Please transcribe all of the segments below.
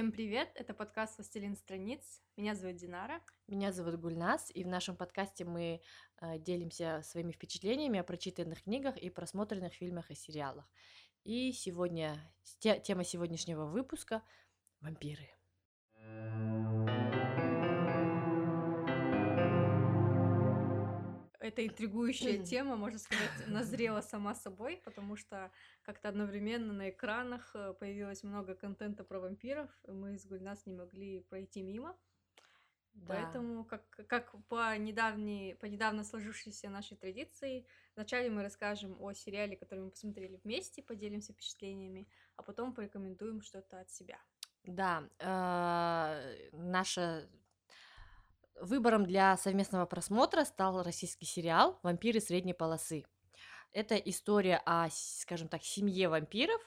Всем привет! Это подкаст «Властелин страниц». Меня зовут Динара. Меня зовут Гульнас, и в нашем подкасте мы э, делимся своими впечатлениями о прочитанных книгах и просмотренных фильмах и сериалах. И сегодня те, тема сегодняшнего выпуска — вампиры. Эта интригующая тема, можно сказать, назрела сама собой, потому что как-то одновременно на экранах э, появилось много контента про вампиров, и мы с Гульнас не могли пройти мимо. Да. Поэтому, как, как по, недавней, по недавно сложившейся нашей традиции, вначале мы расскажем о сериале, который мы посмотрели вместе, поделимся впечатлениями, а потом порекомендуем что-то от себя. Да, э, наша Выбором для совместного просмотра стал российский сериал «Вампиры средней полосы». Это история о, скажем так, семье вампиров,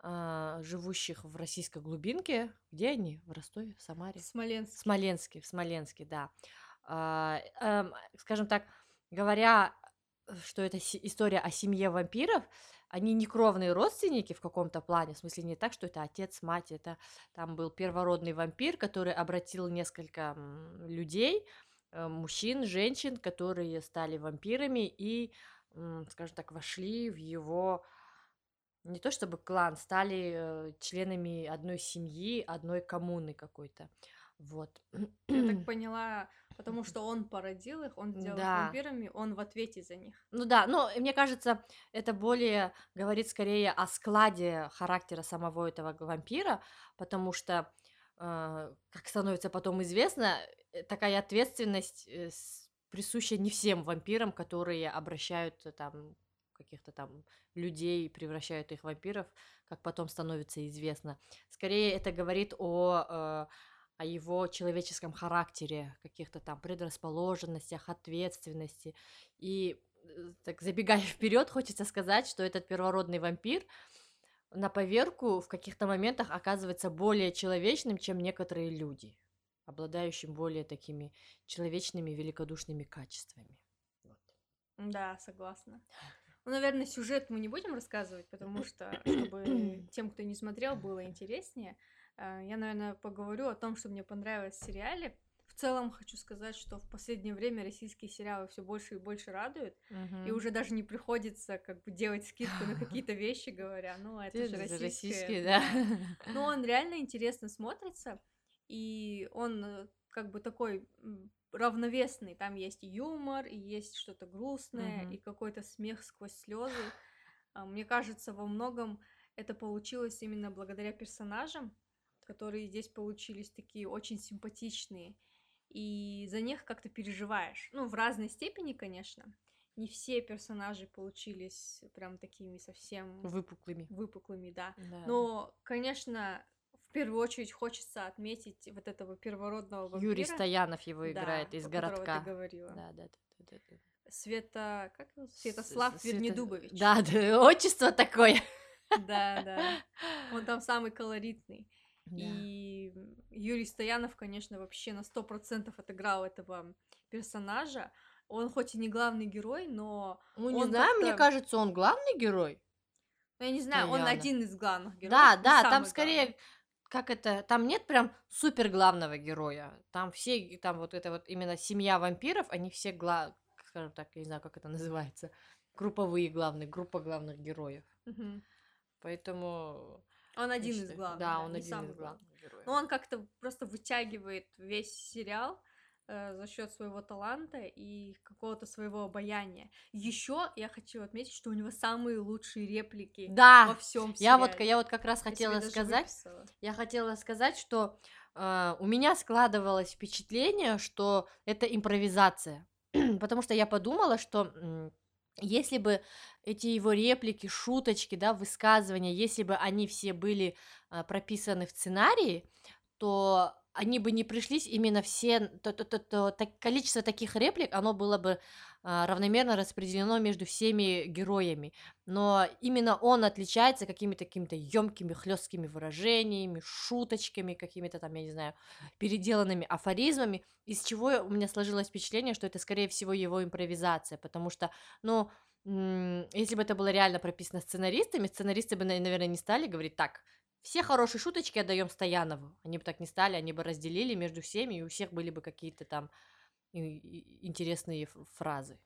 а, живущих в российской глубинке. Где они? В Ростове, в Самаре? В Смоленске. В Смоленске, в Смоленске, да. А, эм, скажем так, говоря, что это история о семье вампиров, они не кровные родственники в каком-то плане, в смысле не так, что это отец, мать, это там был первородный вампир, который обратил несколько людей, э, мужчин, женщин, которые стали вампирами и, скажем так, вошли в его не то чтобы клан, стали э, членами одной семьи, одной коммуны какой-то. Вот. Я так поняла, потому что он породил их, он сделал да. их вампирами, он в ответе за них. Ну да, но мне кажется, это более говорит скорее о складе характера самого этого вампира, потому что, э, как становится потом известно, э, такая ответственность э, присуща не всем вампирам, которые обращают э, там каких-то там людей, превращают их в вампиров, как потом становится известно. Скорее это говорит о э, о его человеческом характере, каких-то там предрасположенностях, ответственности. И э, так забегая вперед, хочется сказать, что этот первородный вампир на поверку в каких-то моментах оказывается более человечным, чем некоторые люди, обладающим более такими человечными, великодушными качествами. Вот. Да, согласна. Ну, наверное, сюжет мы не будем рассказывать, потому что, чтобы тем, кто не смотрел, было интереснее. А, я, наверное, поговорю о том, что мне понравилось в сериале. В целом хочу сказать, что в последнее время российские сериалы все больше и больше радуют, угу. и уже даже не приходится как бы делать скидку на какие-то вещи, говоря, ну это же российский, российский, да. Но он реально интересно смотрится, и он э, как бы такой равновесный. Там есть юмор, и есть что-то грустное, угу. и какой-то смех сквозь слезы. А, мне кажется, во многом это получилось именно благодаря персонажам, которые здесь получились такие очень симпатичные, и за них как-то переживаешь. Ну, в разной степени, конечно. Не все персонажи получились прям такими совсем... Выпуклыми. Выпуклыми, да. да. Но, конечно, в первую очередь хочется отметить вот этого первородного вампира. Юрий Стоянов его играет да, из городка. Ты говорила. Да, да, да, да, да. Света, как его? Святослав Света... Вернедубович. Да, да, отчество такое. Да, да. Он там самый колоритный. И Юрий Стоянов, конечно, вообще на сто процентов отыграл этого персонажа. Он хоть и не главный герой, но... Ну, не знаю, мне кажется, он главный герой. Ну, я не знаю, Стоянов. он один из главных героев. Да, да, там скорее... Главный. Как это? Там нет прям супер главного героя. Там все, там вот это вот именно семья вампиров, они все гла, скажем так, я не знаю, как это называется, групповые главные, группа главных героев. Угу. Поэтому он один из главных. Да, он один из главных героев. Но он как-то просто вытягивает весь сериал э, за счет своего таланта и какого-то своего обаяния. Еще я хочу отметить, что у него самые лучшие реплики да, во всем сериале. Я вот, я вот как раз хотела я сказать, я хотела сказать, что э, у меня складывалось впечатление, что это импровизация, потому что я подумала, что если бы эти его реплики, шуточки, да, высказывания, если бы они все были а, прописаны в сценарии, то они бы не пришлись именно все, то, то, то, то, то количество таких реплик, оно было бы а, равномерно распределено между всеми героями. Но именно он отличается какими-то какими-то емкими, хлесткими выражениями, шуточками, какими-то там, я не знаю, переделанными афоризмами, из чего у меня сложилось впечатление, что это, скорее всего, его импровизация, потому что, ну, если бы это было реально прописано сценаристами, сценаристы бы, наверное, не стали говорить так, все хорошие шуточки отдаем Стоянову. Они бы так не стали, они бы разделили между всеми, и у всех были бы какие-то там интересные фразы.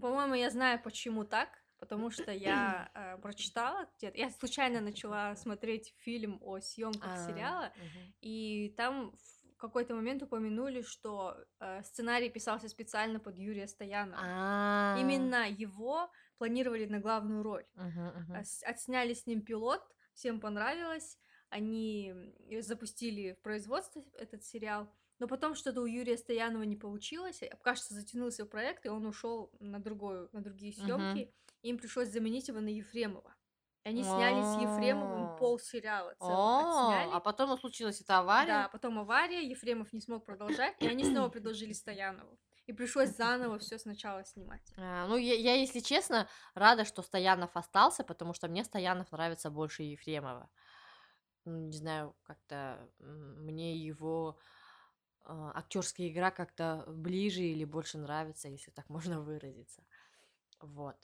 По-моему, я знаю, почему так. Потому что я э, прочитала где-то, я случайно начала смотреть фильм о съемках а, сериала, и там в какой-то момент упомянули, что э, сценарий писался специально под Юрия Стоянова. А. Именно его планировали на главную роль. Отсняли с ним пилот, всем понравилось, они запустили в производство этот сериал. Но потом что-то у Юрия Стоянова не получилось, кажется, затянулся проект, и он ушел на другую, на другие съемки. Uh-huh им пришлось заменить его на Ефремова. И они сняли с Ефремовым пол сериала А потом случилась эта авария? Да, потом авария, Ефремов не смог продолжать, и они снова предложили Стоянову. И пришлось заново все сначала снимать. А, ну, я, я, если честно, рада, что Стоянов остался, потому что мне Стоянов нравится больше Ефремова. Ну, не знаю, как-то мне его э, актерская игра как-то ближе или больше нравится, если так можно выразиться. Вот.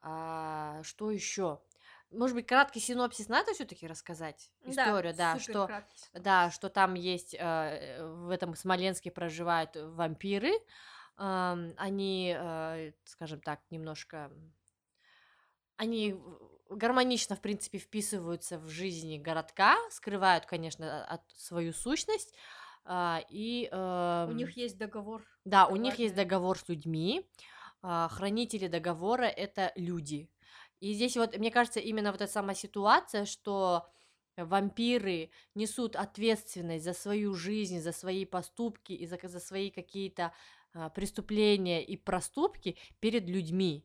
А, что еще? Может быть, краткий синопсис надо все-таки рассказать? Историю, да, да что, да, что там есть э, в этом Смоленске проживают вампиры. Э, они, э, скажем так, немножко они гармонично, в принципе, вписываются в жизни городка, скрывают, конечно, от свою сущность. Э, и, э, у них есть договор. Да, у них есть договор с людьми. А, хранители договора это люди. И здесь вот, мне кажется, именно вот эта самая ситуация, что вампиры несут ответственность за свою жизнь, за свои поступки и за, за свои какие-то а, преступления и проступки перед людьми.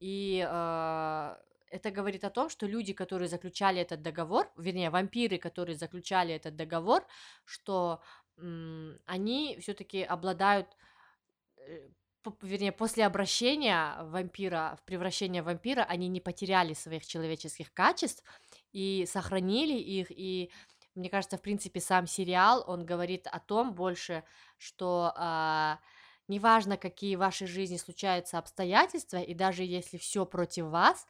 И а, это говорит о том, что люди, которые заключали этот договор, вернее, вампиры, которые заключали этот договор, что м, они все-таки обладают э, вернее, после обращения вампира, в превращение вампира, они не потеряли своих человеческих качеств и сохранили их, и мне кажется, в принципе, сам сериал, он говорит о том больше, что э, неважно, какие в вашей жизни случаются обстоятельства, и даже если все против вас,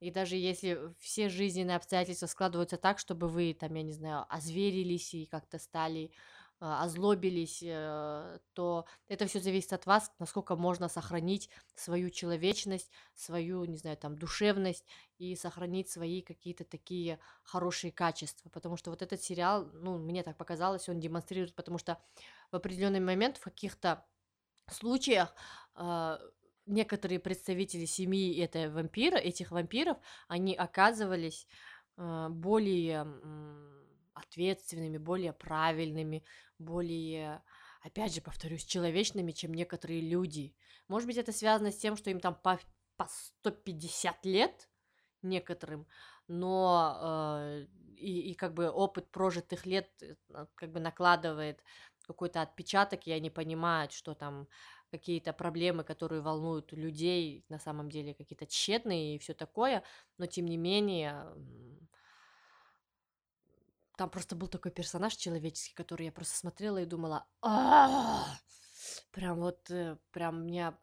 и даже если все жизненные обстоятельства складываются так, чтобы вы, там, я не знаю, озверились и как-то стали а, озлобились, э, то это все зависит от вас, насколько можно сохранить свою человечность, свою, не знаю, там, душевность и сохранить свои какие-то такие хорошие качества. Потому что вот этот сериал, ну, мне так показалось, он демонстрирует, потому что в определенный момент в каких-то случаях э, некоторые представители семьи этой вампира, этих вампиров, они оказывались э, более ответственными, более правильными, более, опять же, повторюсь, человечными, чем некоторые люди. Может быть, это связано с тем, что им там по, по 150 лет некоторым, но э, и, и как бы опыт прожитых лет э, как бы накладывает какой-то отпечаток, и они понимают, что там какие-то проблемы, которые волнуют людей, на самом деле какие-то тщетные и все такое, но тем не менее там просто был такой персонаж человеческий, который я просто смотрела и думала, прям вот, э, прям меня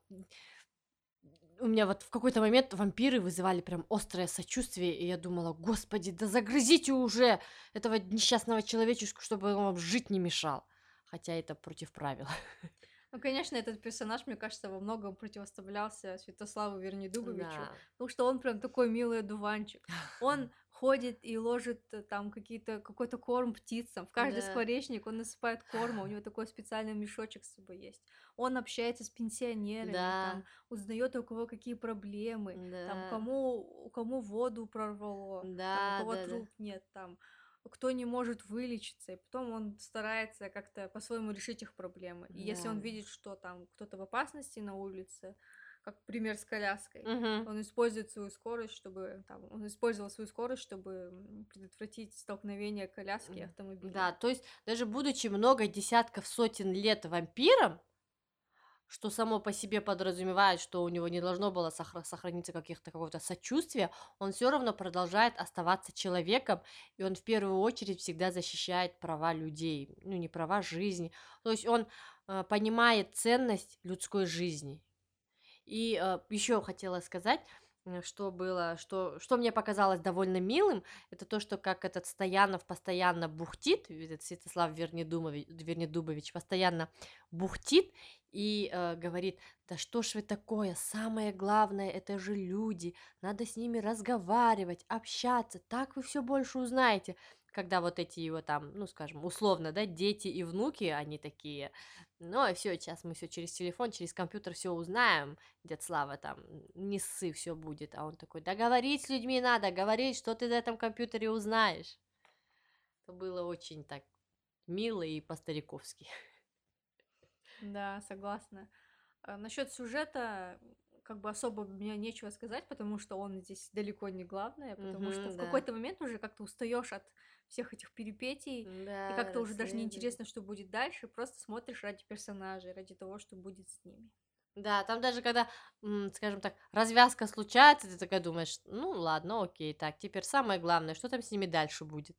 у меня вот в какой-то момент вампиры вызывали прям острое сочувствие, и я думала, господи, да загрызите уже этого несчастного человечешку, чтобы он вам жить не мешал. Хотя это против правил. Ну, конечно, этот персонаж, мне кажется, во многом противоставлялся Святославу Вернедубовичу, да. потому что он прям такой милый одуванчик. Он ходит и ложит э, там какие-то какой-то корм птицам. В каждый да. скворечник он насыпает корма, у него такой специальный мешочек с собой есть. Он общается с пенсионерами, да. там узнает у кого какие проблемы, да. там кому кому воду прорвало, да, там, у кого да, труп да. нет, там кто не может вылечиться, и потом он старается как-то по-своему решить их проблемы. И да. если он видит, что там кто-то в опасности на улице, как пример с коляской. Угу. Он использует свою скорость, чтобы там, он использовал свою скорость, чтобы предотвратить столкновение коляски и автомобиля. Да, то есть даже будучи много десятков сотен лет вампиром, что само по себе подразумевает, что у него не должно было сохраниться каких-то какого-то сочувствия, он все равно продолжает оставаться человеком, и он в первую очередь всегда защищает права людей, ну не права жизни, то есть он э, понимает ценность людской жизни, и э, еще хотела сказать, Э, что было, что что мне показалось довольно милым, это то, что как этот Стоянов постоянно бухтит, этот Святослав Вернедумови Вернедубович постоянно бухтит и, э, говорит: "Да что ж вы такое, самое главное- это же люди, надо с ними разговаривать, общаться, так вы все больше узнаете". Когда вот эти его там, ну, скажем, условно, да, дети и внуки, они такие: "Ну, и всё, щас мы все через телефон, через компьютер все узнаем, дед Слава, там, не ссы, все будет". А он такой: "Да говорить с людьми надо, говорить, что ты на этом компьютере узнаешь". Это было очень так мило и по-стариковски. Да, согласна. А насчет сюжета, как бы особо мне нечего сказать, потому что он здесь далеко не главное, потому что Мгм, в да. какой-то момент уже как-то устаешь от всех этих перипетий, и Да, как-то уже даже не интересно, что будет дальше, просто смотришь ради персонажей, ради того, что будет с ними. Да, там даже когда, скажем так, развязка случается, ты такая думаешь: "Ну ладно, окей, так, теперь самое главное, что там с ними дальше будет?"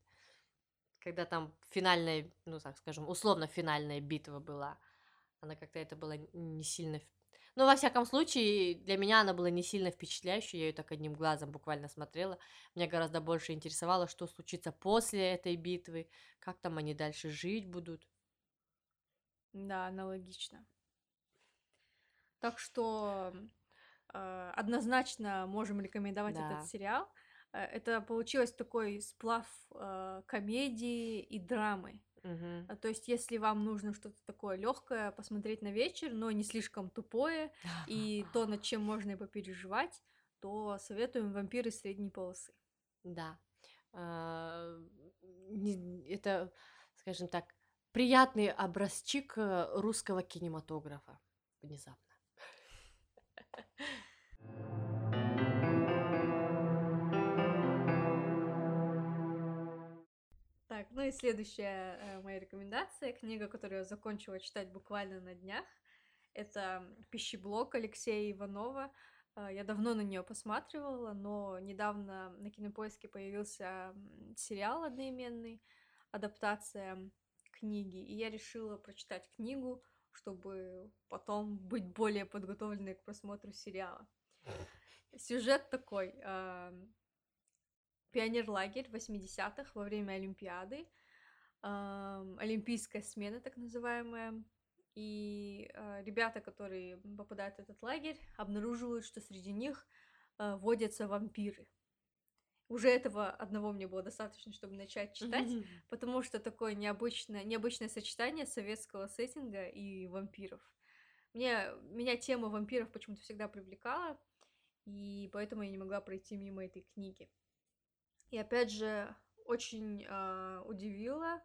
Когда там финальная, ну, так скажем, условно финальная битва была, она как-то это была н не сильно ну, во всяком случае, для меня она была не сильно впечатляющей, я её так одним глазом буквально смотрела. Меня гораздо больше интересовало, что случится после этой битвы, как там они дальше жить будут. Да, аналогично. Так что, а, однозначно можем рекомендовать этот Да. сериал. Э, это получилось такой сплав, а, комедии и драмы. А, то есть, если вам нужно что-то такое легкое посмотреть на вечер, но не слишком тупое, и то, над чем можно и попереживать, то советуем "Вампиры средней полосы". Да. А, это, скажем так, приятный образчик, э, русского кинематографа внезапно. Так, ну и следующая, э, моя рекомендация, книга, которую я закончила читать буквально на днях. Это "Пищеблок" Алексея Иванова. А, я давно на нее посматривала, но недавно на "Кинопоиске" появился, сериал одноименный, адаптация книги, и я решила прочитать книгу, чтобы потом быть более подготовленной к просмотру сериала. Сюжет такой, ам Пионерлагерь в 80 во время Олимпиады, олимпийская смена так называемая. И, а, ребята, которые попадают в этот лагерь, обнаруживают, что среди них, а, водятся вампиры. Уже этого одного мне было достаточно, чтобы начать читать, потому что такое необычное необычное сочетание советского сеттинга и вампиров. Мне меня тема вампиров почему-то всегда привлекала, и поэтому я не могла пройти мимо этой книги. И опять же, очень, а, удивила,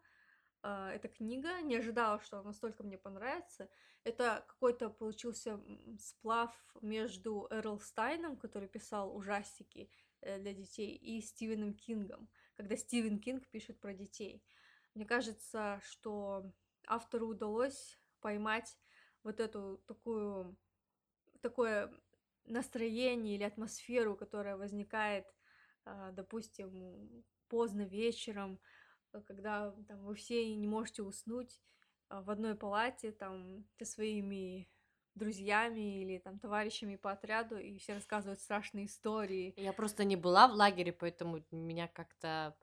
а, эта книга. Не ожидала, что она настолько мне понравится. Это какой-то получился, сплав между Р.Л. Стайном, который писал ужастики, э, для детей, и Стивеном Кингом, когда Стивен Кинг пишет про детей. Мне кажется, что автору удалось поймать вот эту такую такое настроение или атмосферу, которая возникает допустим, поздно вечером, э, когда там вы все не можете уснуть а, в одной палате там со своими друзьями или там товарищами по отряду, и все рассказывают страшные истории. Я просто не была в лагере, поэтому меня как-то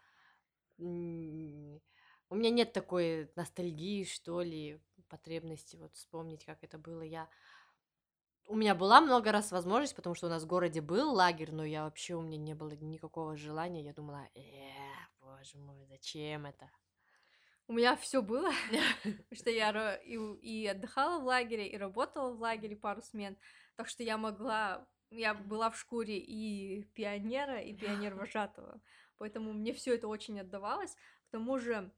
у меня нет такой ностальгии, что ли, потребности вот вспомнить, как это было. Я У меня была много раз возможность, потому что у нас в городе был лагерь, но я вообще у меня не было никакого желания. Я думала: "Э, боже мой, зачем это?" У меня все было, потому что я и и отдыхала в лагере, и работала в лагере пару смен, так что я могла я была в шкуре и пионера, и пионер-вожатого, поэтому мне все это очень отдавалось. К тому же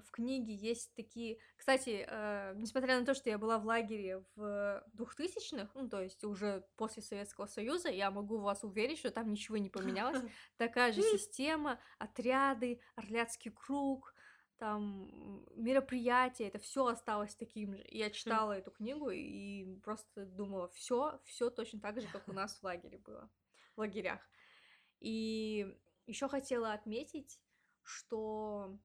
в книге есть такие Кстати, э, несмотря на то, что я была в лагере в двухтысячных, ну, то есть уже после Советского Союза, я могу вас уверить, что там ничего не поменялось. Такая же система, отряды, орляцкий круг, там, мероприятия, это все осталось таким же. Я Хм. читала эту книгу и просто думала: все, все точно так же, как у нас в лагере было, в лагерях". И еще хотела отметить, что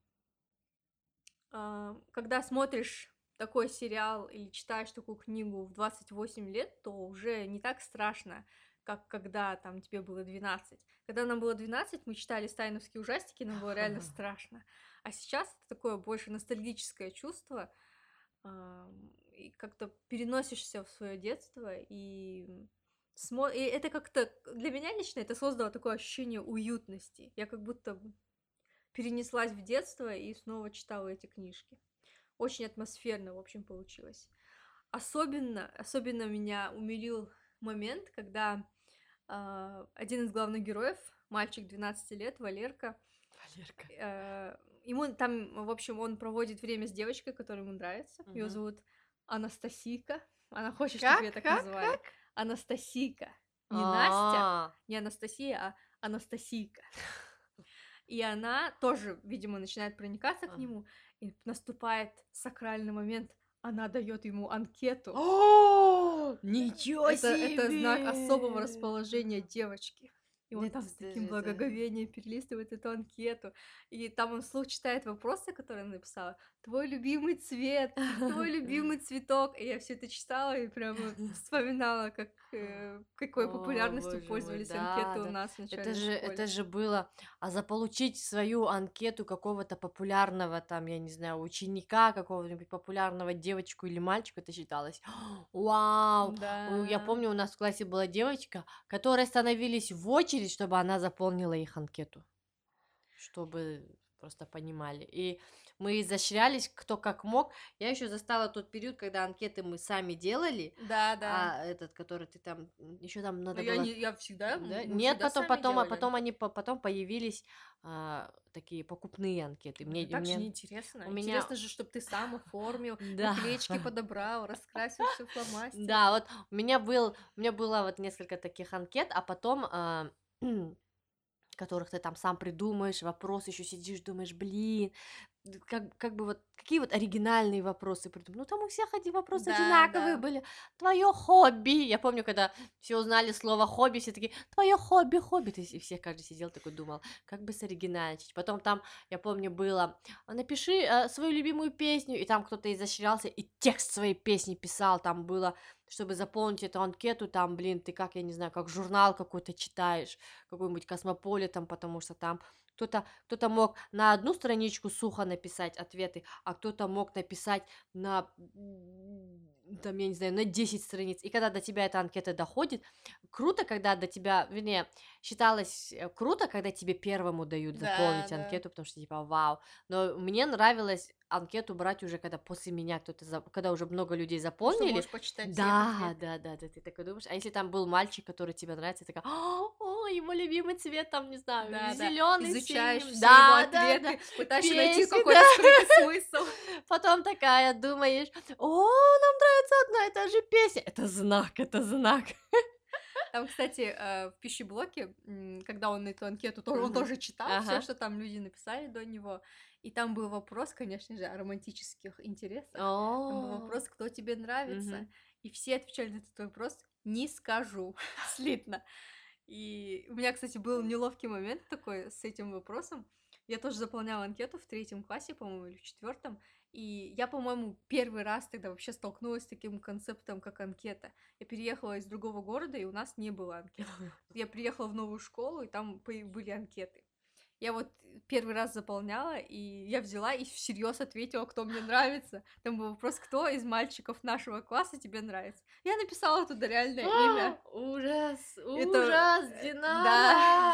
когда смотришь такой сериал или читаешь такую книгу в 28 лет, то уже не так страшно как когда там тебе было 12. Когда нам было 12, мы читали стайновские ужастики, нам было реально страшно. А сейчас это такое больше ностальгическое чувство, и как-то переносишься в свое детство, и, и это как-то для меня лично это создало такое ощущение уютности. Я как будто перенеслась в детство и снова читала эти книжки. Очень атмосферно, в общем, получилось. Особенно, особенно меня умилил момент, когда э, один из главных героев, мальчик 12 лет, Валерка, Валерка. Э, ему там, в общем, он проводит время с девочкой, которая ему нравится. Угу. Ее зовут Анастасийка. Она хочет, как? чтобы ее так как? называли. Как? Анастасийка. Не А-а-а. Настя, не Анастасия, а Анастасийка. И она тоже, видимо, начинает проникаться к нему, и наступает сакральный момент. Она дает ему анкету. О, ничего себе! Это знак особого расположения девочки. И он там с таким благоговением перелистывает эту анкету. И там он вслух читает вопросы, которые она написала. Твой любимый цвет, твой любимый цветок. И я все это читала и прямо вспоминала, как э, какой популярностью пользовались мой, да, анкеты да. у нас в это же, школе. это же было. А заполучить свою анкету какого-то популярного, там, я не знаю, ученика, какого-нибудь популярного девочку или мальчика, это считалось. Вау! Да. Я помню, у нас в классе была девочка, которая становились в очередь, чтобы она заполнила их анкету, чтобы просто понимали. И мы изощрялись, кто как мог. Я еще застала тот период, когда анкеты мы сами делали. Да, да. А этот, который ты там еще там надо Но было. Я, не, я всегда. Да? Нет, всегда потом, потом, а потом они потом появились а, такие покупные анкеты. Мне, так мне... же неинтересно. У меня... Интересно же, чтобы ты сам оформил, да. наклеечки подобрал, раскрасил все фломастером. Да, вот у меня был, у меня было вот несколько таких анкет, а потом а, которых ты там сам придумаешь, вопрос еще сидишь, думаешь, блин, как, как бы вот какие вот оригинальные вопросы придумать. Ну, там у всех эти вопросы да, одинаковые да. были. Твое хобби. Я помню, когда все узнали слово хобби, все такие, твое хобби, хобби. И все, каждый сидел такой, думал, как бы соригинальничать. Потом там, я помню, было, напиши э, свою любимую песню, и там кто-то изощрялся, и текст своей песни писал, там было, чтобы заполнить эту анкету, там, блин, ты как, я не знаю, как журнал какой-то читаешь, какой-нибудь космополитом, потому что там кто-то кто мог на одну страничку сухо написать ответы, а кто-то мог написать на, там, я не знаю, на 10 страниц. И когда до тебя эта анкета доходит, круто, когда до тебя, вернее, считалось э, круто, когда тебе первому дают заполнить да, анкету, да. потому что типа вау. Но мне нравилось анкету брать уже, когда после меня кто-то, за... когда уже много людей заполнили. Что можешь почитать да, да, да, да, ты такой думаешь. А если там был мальчик, который тебе нравится, ты такая, о, его любимый цвет, там, не знаю, да, зеленый, да. изучаешь все да, его ответы, да, да. пытаешься Песни, найти какой-то да. скрытый смысл. Потом такая думаешь, о, нам нравится одна и та же песня. Это знак, это знак. Там, кстати, э, в пищеблоке, когда он эту анкету, он тоже читал все, что там люди написали до него. И там был вопрос, конечно же, о романтических интересах. Там был вопрос, кто тебе нравится. И все отвечали на этот вопрос «не скажу». Слитно. И у меня, кстати, был неловкий момент такой с этим вопросом. Я тоже заполняла анкету в третьем классе, по-моему, или в четвертом. И я, по-моему, первый раз тогда вообще столкнулась с таким концептом, как анкета. Я переехала из другого города, и у нас не было анкет. Я приехала в новую школу, и там были анкеты. Я вот первый раз заполняла, и я взяла и всерьез ответила, кто мне нравится. Там был вопрос, кто из мальчиков нашего класса тебе нравится. Я написала туда реальное имя. Ужас, ужас, Это... Динара!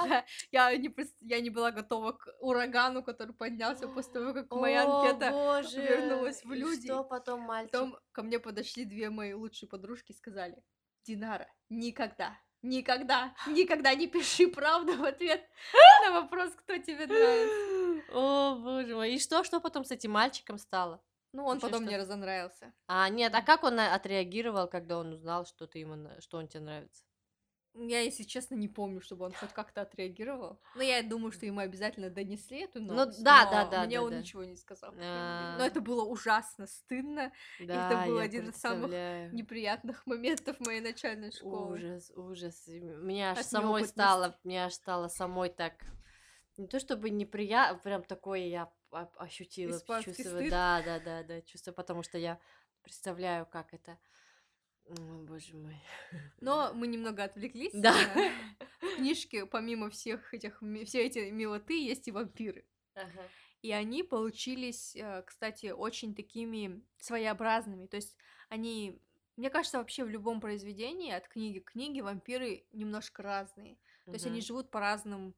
Да. Я, не, я не была готова к урагану, который поднялся после того, как моя анкета вернулась в люди. Что потом мальчик? Потом ко мне подошли две мои лучшие подружки и сказали, Динара, никогда Никогда, никогда не пиши правду в ответ на вопрос, кто тебе нравится. О, боже мой. И что, что потом с этим мальчиком стало? Ну, он потом мне разонравился. А, нет, а как он отреагировал, когда он узнал, что ты ему, что он тебе нравится? Я, если честно, не помню, чтобы он хоть как-то отреагировал. Но я думаю, что ему обязательно донесли эту ну новость. Ну, да, да, да. Мне да, он да. ничего не сказал. А-а-а. Но это было ужасно стыдно. Да, это был один из самых неприятных моментов моей начальной школы. Ужас, ужас. Мне аж От самой стало, мне аж стало самой так. Не то чтобы неприятно, прям такое я ощутила чувство. Да, да, да, да, чувство, потому что я представляю, как это О, боже мой. Но мы немного отвлеклись. Да. В книжке, помимо всех этих, все эти милоты, есть и вампиры. Ага. И они получились, э, кстати, очень такими своеобразными. То есть они, мне кажется, вообще в любом произведении, от книги к книге, вампиры немножко разные. То есть они живут по разным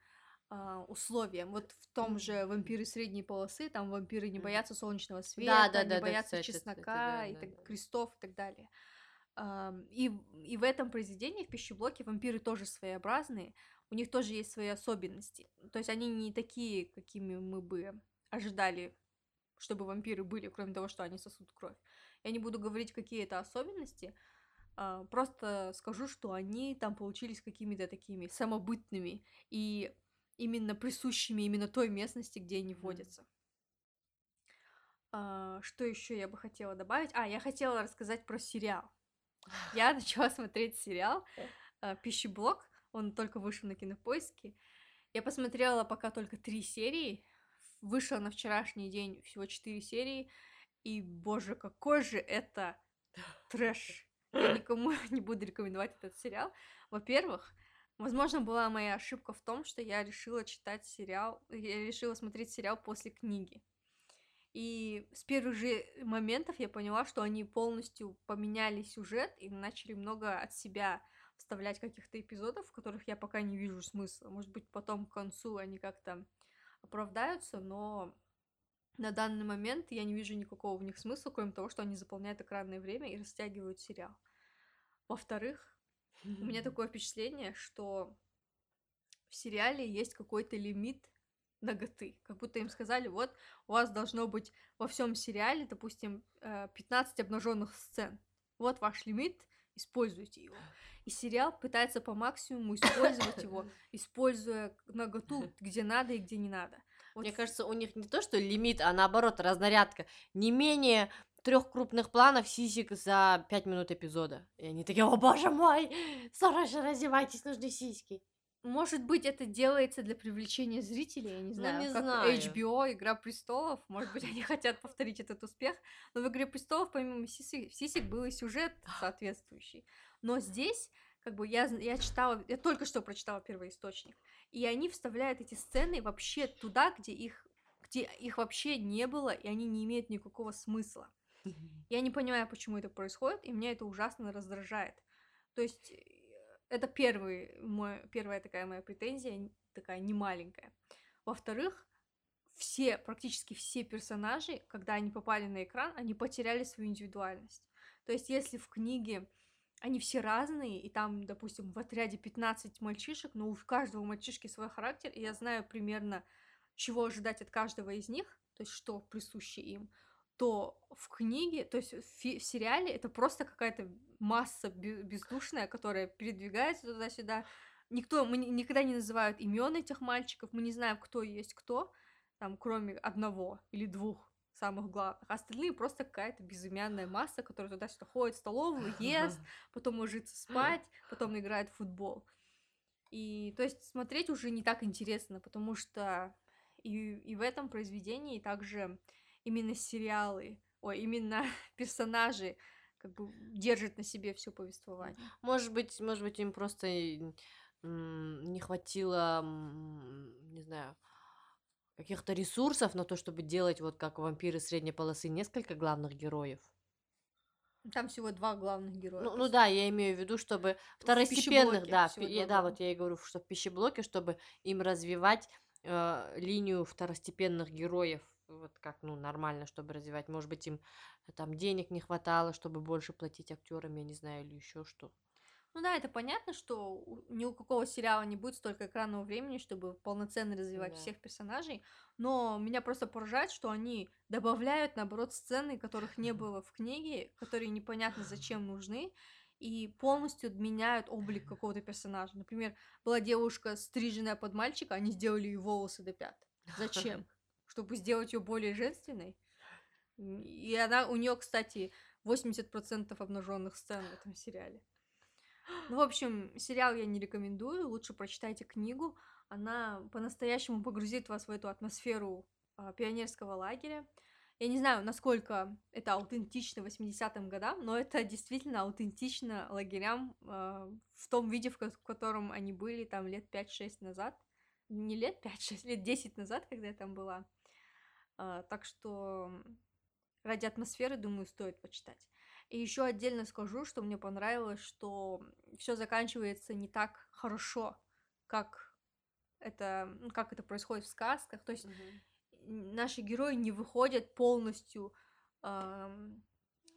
а, условиям. Вот в том же вампиры средней полосы, там вампиры не боятся солнечного света, да, не да, боятся кстати, чеснока да, и да, так- да. крестов и так далее. И, в- и в этом произведении, в пищеблоке, вампиры тоже своеобразные, у них тоже есть свои особенности. То есть они не такие, какими мы бы ожидали, чтобы вампиры были, кроме того, что они сосут кровь. Я не буду говорить, какие это особенности, а, просто скажу, что они там получились какими-то такими самобытными и именно присущими именно той местности, где они водятся. А, Что еще я бы хотела добавить? А, я хотела рассказать про сериал. Я начала смотреть сериал а, «Пищеблок». Он только вышел на Кинопоиске. Я посмотрела пока только три серии. Вышел на вчерашний день всего четыре серии. И, боже, какой же это трэш. Я никому не буду рекомендовать этот сериал. Во-первых, возможно, была моя ошибка в том, что я решила читать сериал, я решила смотреть сериал после книги. И с первых же моментов я поняла, что они полностью поменяли сюжет и начали много от себя вставлять каких-то эпизодов, в которых я пока не вижу смысла. Может быть, потом к концу они как-то оправдаются, но на данный момент я не вижу никакого в них смысла, кроме того, что они заполняют экранное время и растягивают сериал. Во-вторых, у меня такое впечатление, что в сериале есть какой-то лимит ноготы. Как будто им сказали, вот, у вас должно быть во всем сериале, допустим, э, 15 обнаженных сцен. Вот ваш лимит, используйте его. И сериал пытается по максимуму использовать его, используя ноготу где надо и где не надо. Вот Мне кажется, у них не то, что лимит, а наоборот, разнарядка. Не менее трех крупных планов сисек за пять минут эпизода. И они такие, о боже мой, срочно раздевайтесь, нужны сиськи. Может быть, это делается для привлечения зрителей, я не Ну, знаю, не как знаю. HBO, Игра престолов, может быть, они хотят повторить этот успех, но в Игре престолов помимо сисек, сисек был и сюжет соответствующий. Но здесь, как бы, я, я читала, я только что прочитала первоисточник, и они вставляют эти сцены вообще туда, где их, где их вообще не было, и они не имеют никакого смысла. Я не понимаю, почему это происходит, и меня это ужасно раздражает. То есть это первый мой, первая такая моя претензия, такая немаленькая. Во-вторых, все, практически все персонажи, когда они попали на экран, они потеряли свою индивидуальность. То есть если в книге они все разные, и там, допустим, в отряде 15 мальчишек, но у каждого мальчишки свой характер, и я знаю примерно, чего ожидать от каждого из них, то есть что присуще им, то в книге, то есть в, в сериале это просто какая-то масса бе- бездушная, которая передвигается туда-сюда. Никто, мы ни- никогда не называют имен этих мальчиков, мы не знаем, кто есть кто, там, кроме одного или двух самых главных. А остальные просто какая-то безымянная масса, которая туда-сюда ходит в столовую, ест, потом ложится спать, потом играет в футбол. И то есть смотреть уже не так интересно, потому что и, и в этом произведении также именно сериалы, ой, именно персонажи как бы держат на себе все повествование. Может быть, может быть, им просто не хватило, не знаю, каких-то ресурсов на то, чтобы делать вот как вампиры средней полосы несколько главных героев. Там всего два главных героя. Ну, ну да, я имею в виду, чтобы второстепенных, да, пи- да, вот я и говорю, что в пищеблоке, чтобы им развивать э, линию второстепенных героев, вот как, ну, нормально, чтобы развивать. Может быть, им там денег не хватало, чтобы больше платить актерам, я не знаю, или еще что. Ну да, это понятно, что ни у какого сериала не будет столько экранного времени, чтобы полноценно развивать Да. всех персонажей, но меня просто поражает, что они добавляют, наоборот, сцены, которых не было в книге, которые непонятно зачем нужны, и полностью меняют облик какого-то персонажа. Например, была девушка, стриженная под мальчика, они сделали ей волосы до пят. Зачем? Чтобы сделать ее более женственной? И она, у нее, кстати, 80% обнаженных сцен в этом сериале. Ну, в общем, сериал я не рекомендую, лучше прочитайте книгу. Она по-настоящему погрузит вас в эту атмосферу а, пионерского лагеря. Я не знаю, насколько это аутентично 80-м годам, но это действительно аутентично лагерям э, в том виде, в, в котором они были там лет 5-6 назад. Не лет 5-6, лет 10 назад, когда я там была. Э, так что ради атмосферы, думаю, стоит почитать. И еще отдельно скажу, что мне понравилось, что все заканчивается не так хорошо, как это, как это происходит в сказках. То есть наши герои не выходят полностью ам,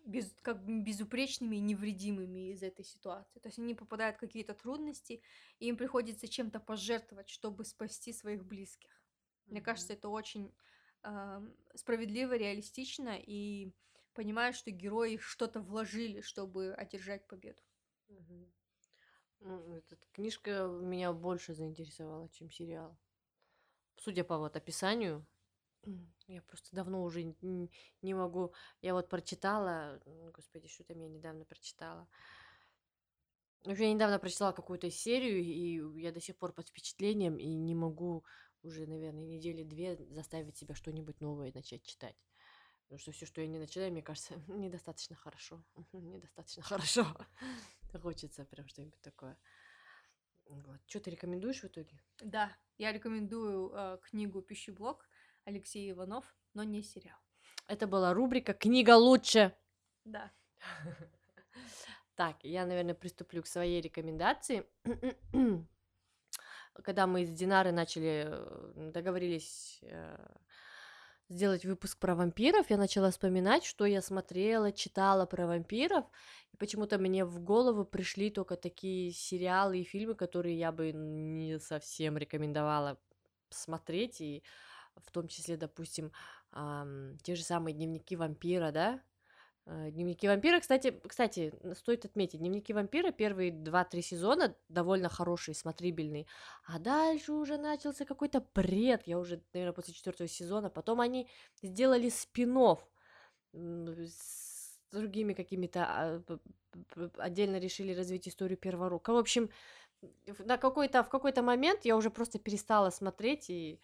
без, как безупречными и невредимыми из этой ситуации. То есть они попадают в какие-то трудности, и им приходится чем-то пожертвовать, чтобы спасти своих близких. Мне кажется, это очень справедливо, реалистично, и понимаю, что герои что-то вложили, чтобы одержать победу. Ну, этот, книжка меня больше заинтересовала, чем сериал. Судя по вот описанию, я просто давно уже не могу. Я вот прочитала, господи, что там я недавно прочитала. В общем, я недавно прочитала какую-то серию, и я до сих пор под впечатлением, и не могу уже, наверное, недели две заставить себя что-нибудь новое начать читать. Потому что все, что я не начинаю, мне кажется, недостаточно хорошо. Недостаточно хорошо. Хочется прям что-нибудь такое. Вот. Что ты рекомендуешь в итоге? Да, я рекомендую э, книгу «Пищеблок» Алексея Иванов, но не сериал. Это была рубрика «Книга лучше». Да. Так, я, наверное, приступлю к своей рекомендации. Когда мы с Динарой начали, э, договорились э, сделать выпуск про вампиров, я начала вспоминать, что я смотрела, читала про вампиров, и почему-то мне в голову пришли только такие сериалы и фильмы, которые я бы не совсем рекомендовала смотреть, и в том числе, допустим, ам, те же самые дневники вампира, да? Э, Дневники вампира, кстати, кстати, стоит отметить, дневники вампира первые два-три сезона довольно хорошие, смотрибельные, а дальше уже начался какой-то бред, я уже, наверное, после четвертого сезона, потом они сделали спин с другими какими-то, а, отдельно решили развить историю Перворока. В общем, на какой-то, в какой-то момент я уже просто перестала смотреть и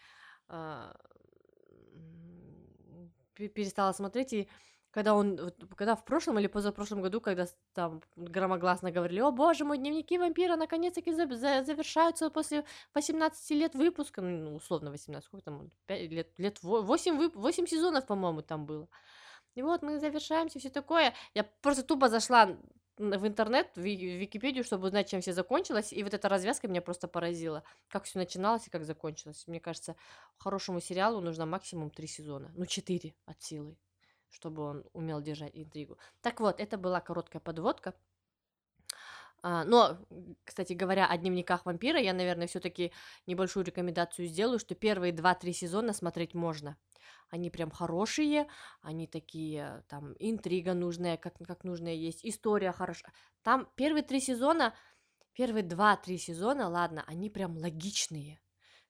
пе- перестала смотреть, и когда он, когда в прошлом или позапрошлом году, когда там громогласно говорили, о боже мой, дневники вампира наконец-таки за- за- завершаются после 18 лет выпуска, ну, условно 18, сколько там, 5 лет, лет 8, 8 сезонов, по-моему, там было. И вот мы завершаемся, все такое. Я просто тупо зашла в интернет, в Википедию, чтобы узнать, чем все закончилось, и вот эта развязка меня просто поразила, как все начиналось и как закончилось. Мне кажется, хорошему сериалу нужно максимум три сезона, ну четыре от силы, чтобы он умел держать интригу. Так вот, это была короткая подводка. А, но, кстати говоря, о дневниках вампира, я, наверное, все-таки небольшую рекомендацию сделаю, что первые 2-3 сезона смотреть можно. Они прям хорошие, они такие, там, интрига нужная, как, как нужная есть, история хорошая. Там первые три сезона, первые два-три сезона, ладно, они прям логичные.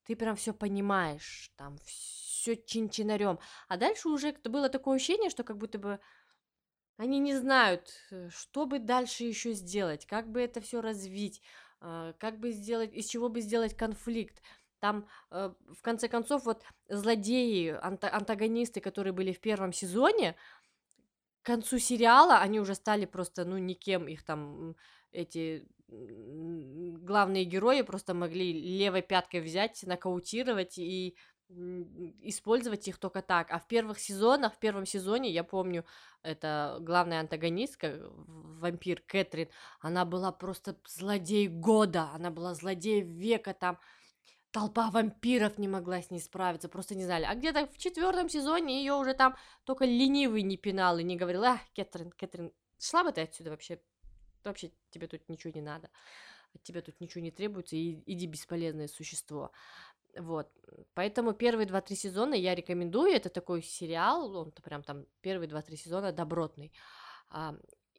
Ты прям все понимаешь, там, все чин-чинарем. А дальше уже как-то было такое ощущение, что как будто бы они не знают, э, что бы дальше еще сделать, как бы это все развить, а, как бы сделать, из чего бы сделать конфликт. Там, э, в конце концов, вот злодеи, анта- антагонисты, которые были в первом сезоне, к концу сериала они уже стали просто, ну, никем, их там эти главные герои просто могли левой пяткой взять, нокаутировать и использовать их только так. А в первых сезонах, в первом сезоне, я помню, это главная антагонистка, в- вампир Кэтрин, она была просто злодей года, она была злодей века, там толпа вампиров не могла с ней справиться, просто не знали. А где-то в четвертом сезоне ее уже там только ленивый не пинал и не говорил, а, Кэтрин, Кэтрин, шла бы ты отсюда вообще, вообще тебе тут ничего не надо, от тебя тут ничего не требуется, и иди бесполезное существо. Вот, поэтому первые два-три сезона я рекомендую, это такой сериал, он прям там первые два-три сезона добротный. А,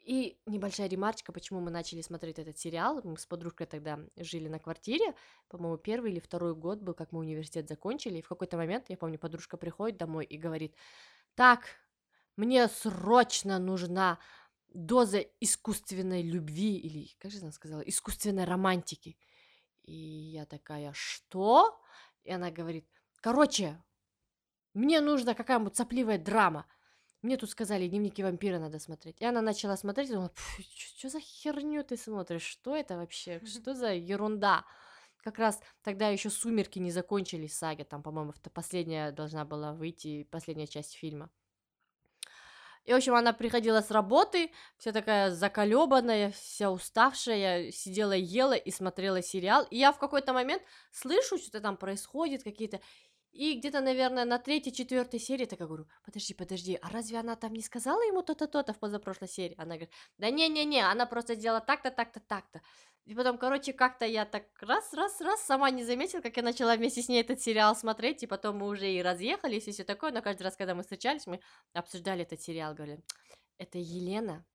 и небольшая ремарочка, почему мы начали смотреть этот сериал. Мы с подружкой тогда жили на квартире. По-моему, первый или второй год был, как мы университет закончили. И в какой-то момент, я помню, подружка приходит домой и говорит, так, мне срочно нужна доза искусственной любви, или, как же она сказала, искусственной романтики. И я такая, что? И она говорит, короче, мне нужна какая-нибудь сопливая драма. мне тут сказали, дневники вампира надо смотреть. И она начала смотреть, и думала, что за херню ты смотришь? Что это вообще? Что за ерунда? Как раз тогда еще сумерки не закончились саги, там, по-моему, последняя должна была выйти, последняя часть фильма. И, в общем, она приходила с работы, вся такая заколебанная, вся уставшая, сидела, ела и смотрела сериал. И я в какой-то момент слышу, что-то там происходит, какие-то... И где-то, наверное, на третьей, четвертой серии так я говорю, подожди, подожди, а разве она там не сказала ему то-то, то-то в позапрошлой серии? Она говорит, да не-не-не, она просто сделала так-то, так-то, так-то. И потом, короче, как-то я так раз-раз-раз сама не заметила, как я начала вместе с ней этот сериал смотреть, и потом мы уже и разъехались, и все такое, но каждый раз, когда мы встречались, мы обсуждали этот сериал, говорили, это Елена,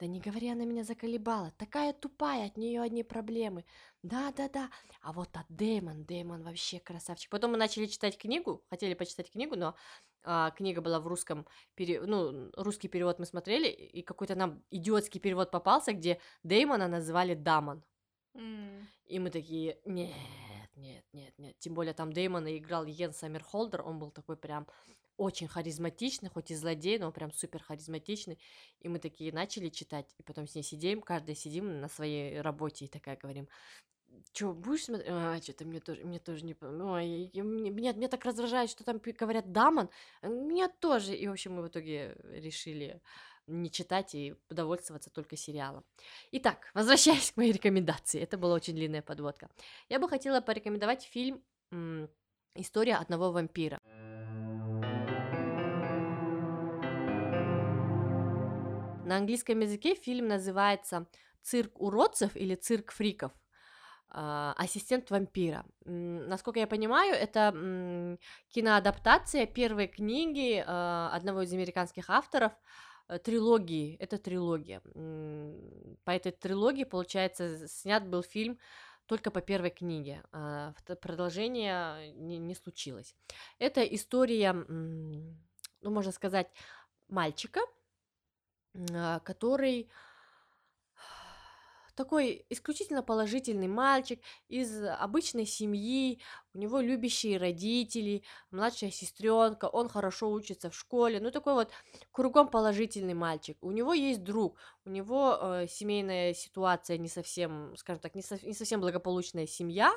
да не говори, она меня заколебала. Такая тупая, от нее одни проблемы. Да-да-да. А вот а Дэймон, Дэймон вообще красавчик. Потом мы начали читать книгу, хотели почитать книгу, но а, книга была в русском, пере... ну, русский перевод мы смотрели, и какой-то нам идиотский перевод попался, где Дэймона называли Дамон. М. И мы такие, нет, нет, нет, нет. Тем более там Дэймона играл Йен Саммерхолдер, он был такой прям очень харизматичный, хоть и злодей, но прям супер харизматичный. И мы такие начали читать, и потом с ней сидим, каждый сидим на своей работе и такая говорим, что, будешь смотреть? А, что-то мне тоже, мне тоже не... Ой, мне, меня так раздражает, что там говорят Дамон. Меня тоже. И, в общем, мы в итоге решили не читать и удовольствоваться только сериалом. Итак, возвращаясь к моей рекомендации. Это была очень длинная подводка. Я бы хотела порекомендовать фильм «История одного вампира». На английском языке фильм называется «Цирк уродцев» или «Цирк фриков». А, ассистент вампира. Насколько я понимаю, это киноадаптация первой книги а, одного из американских авторов трилогии. Это трилогия. По этой трилогии, получается, снят был фильм только по первой книге. А продолжение не, не случилось. Это история, ну, можно сказать, мальчика, а, который такой исключительно положительный мальчик из обычной семьи, у него любящие родители, младшая сестренка, он хорошо учится в школе, ну такой вот кругом положительный мальчик. У него есть друг, у него э, семейная ситуация не совсем, скажем так, не, со, не совсем благополучная семья,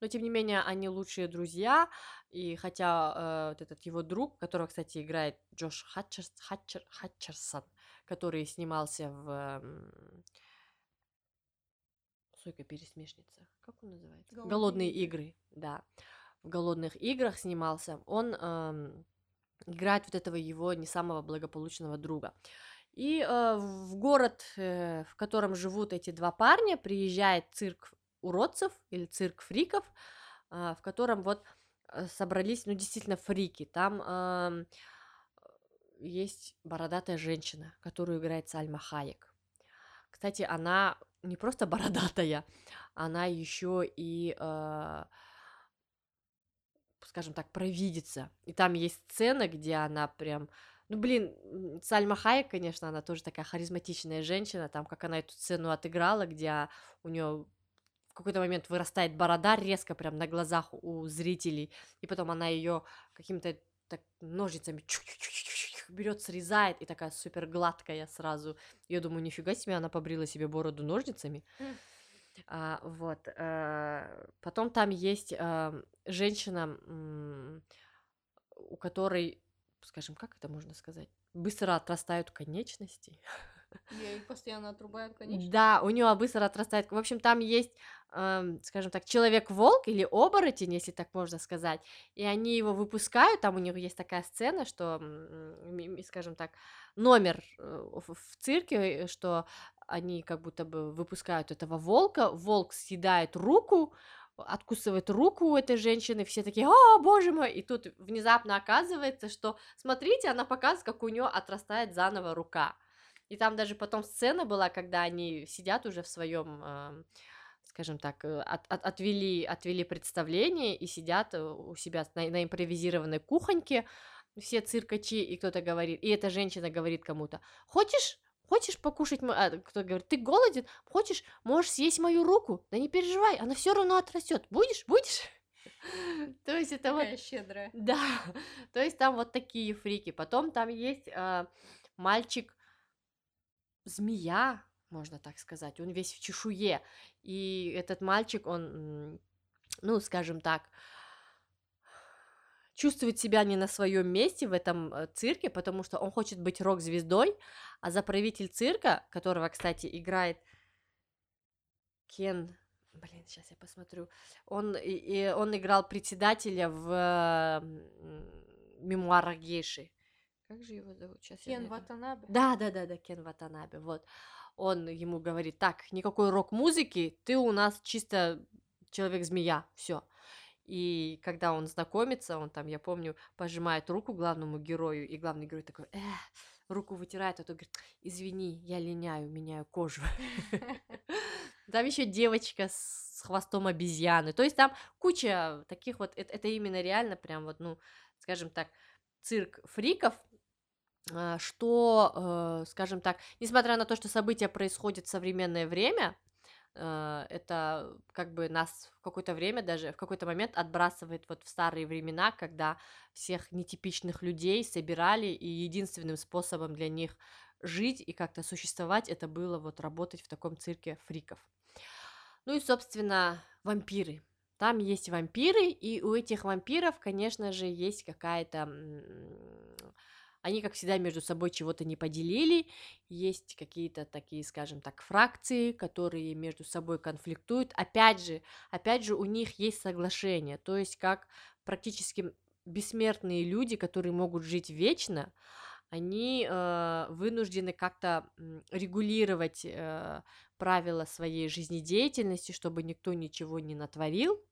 но тем не менее они лучшие друзья, и хотя э, вот этот его друг, которого, кстати, играет Джош Хатчерс, Хатчер, Хатчерсон, который снимался в Сойка пересмешница. Как он называется? Голодные, Голодные игры. игры, да. В голодных играх снимался. Он эм, играет вот этого его не самого благополучного друга. И э, в город, э, в котором живут эти два парня, приезжает цирк уродцев или цирк фриков, э, в котором вот э, собрались, ну, действительно, фрики. Там э, есть бородатая женщина, которую играет Сальма Хаек. Кстати, она не просто бородатая, она еще и, э, скажем так, провидится. И там есть сцена, где она прям... Ну, блин, Сальма Хайек, конечно, она тоже такая харизматичная женщина, там, как она эту сцену отыграла, где у нее в какой-то момент вырастает борода резко прям на глазах у зрителей, и потом она ее каким-то так ножницами берет, срезает, и такая супер гладкая сразу. Я думаю, нифига себе, она побрила себе бороду ножницами. А, вот. А, потом там есть а, женщина, у которой, скажем, как это можно сказать, быстро отрастают конечности. Ей постоянно отрубают конечности. Да, у нее быстро отрастает. В общем, там есть, эм, скажем так, человек-волк или оборотень, если так можно сказать. И они его выпускают. Там у них есть такая сцена, что, скажем так, номер э, в цирке, что они как будто бы выпускают этого волка. Волк съедает руку, откусывает руку у этой женщины, все такие, о, боже мой, и тут внезапно оказывается, что, смотрите, она показывает, как у нее отрастает заново рука. И там даже потом сцена была, когда они сидят уже в своем, э, скажем так, э, от, от, отвели, отвели представление и сидят э, у себя на, на импровизированной кухоньке, все циркачи, и кто-то говорит, и эта женщина говорит кому-то, хочешь Хочешь покушать? А, кто говорит, ты голоден? Хочешь? Можешь съесть мою руку? Да не переживай, она все равно отрастет. Будешь? Будешь? То есть это вот, щедрая. да, то есть там вот такие фрики. Потом там есть а, мальчик змея, можно так сказать, он весь в чешуе. И этот мальчик, он, ну, скажем так, чувствует себя не на своем месте в этом э, цирке, потому что он хочет быть рок-звездой, а заправитель цирка, которого, кстати, играет Кен, блин, сейчас я посмотрю, он, и, и он играл председателя в мемуарах гейши. Как же его зовут? Сейчас Кен. Ватанабе. Да, да, да, да, Кен Ватанабе, вот. Он ему говорит, так, никакой рок-музыки, ты у нас чисто человек-змея, все. И когда он знакомится, он там, я помню, пожимает руку главному герою, и главный герой такой, э, руку вытирает, а тот говорит, извини, я линяю, меняю кожу. Там еще девочка с хвостом обезьяны. То есть там куча таких вот, это, это именно реально прям вот, ну, скажем так, цирк фриков, что, э, скажем так, несмотря на то, что события происходят в современное время, э, это как бы нас в какое-то время даже в какой-то момент отбрасывает вот в старые времена, когда всех нетипичных людей собирали, и единственным способом для них жить и как-то существовать это было вот работать в таком цирке фриков. Ну и, собственно, вампиры. Там есть вампиры, и у этих вампиров, конечно же, есть какая-то... Они, как всегда, между собой чего-то не поделили. Есть какие-то такие, скажем так, фракции, которые между собой конфликтуют. Опять же, опять же, у них есть соглашение. То есть, как практически бессмертные люди, которые могут жить вечно, они э, вынуждены как-то регулировать э, правила своей жизнедеятельности, чтобы никто ничего не натворил.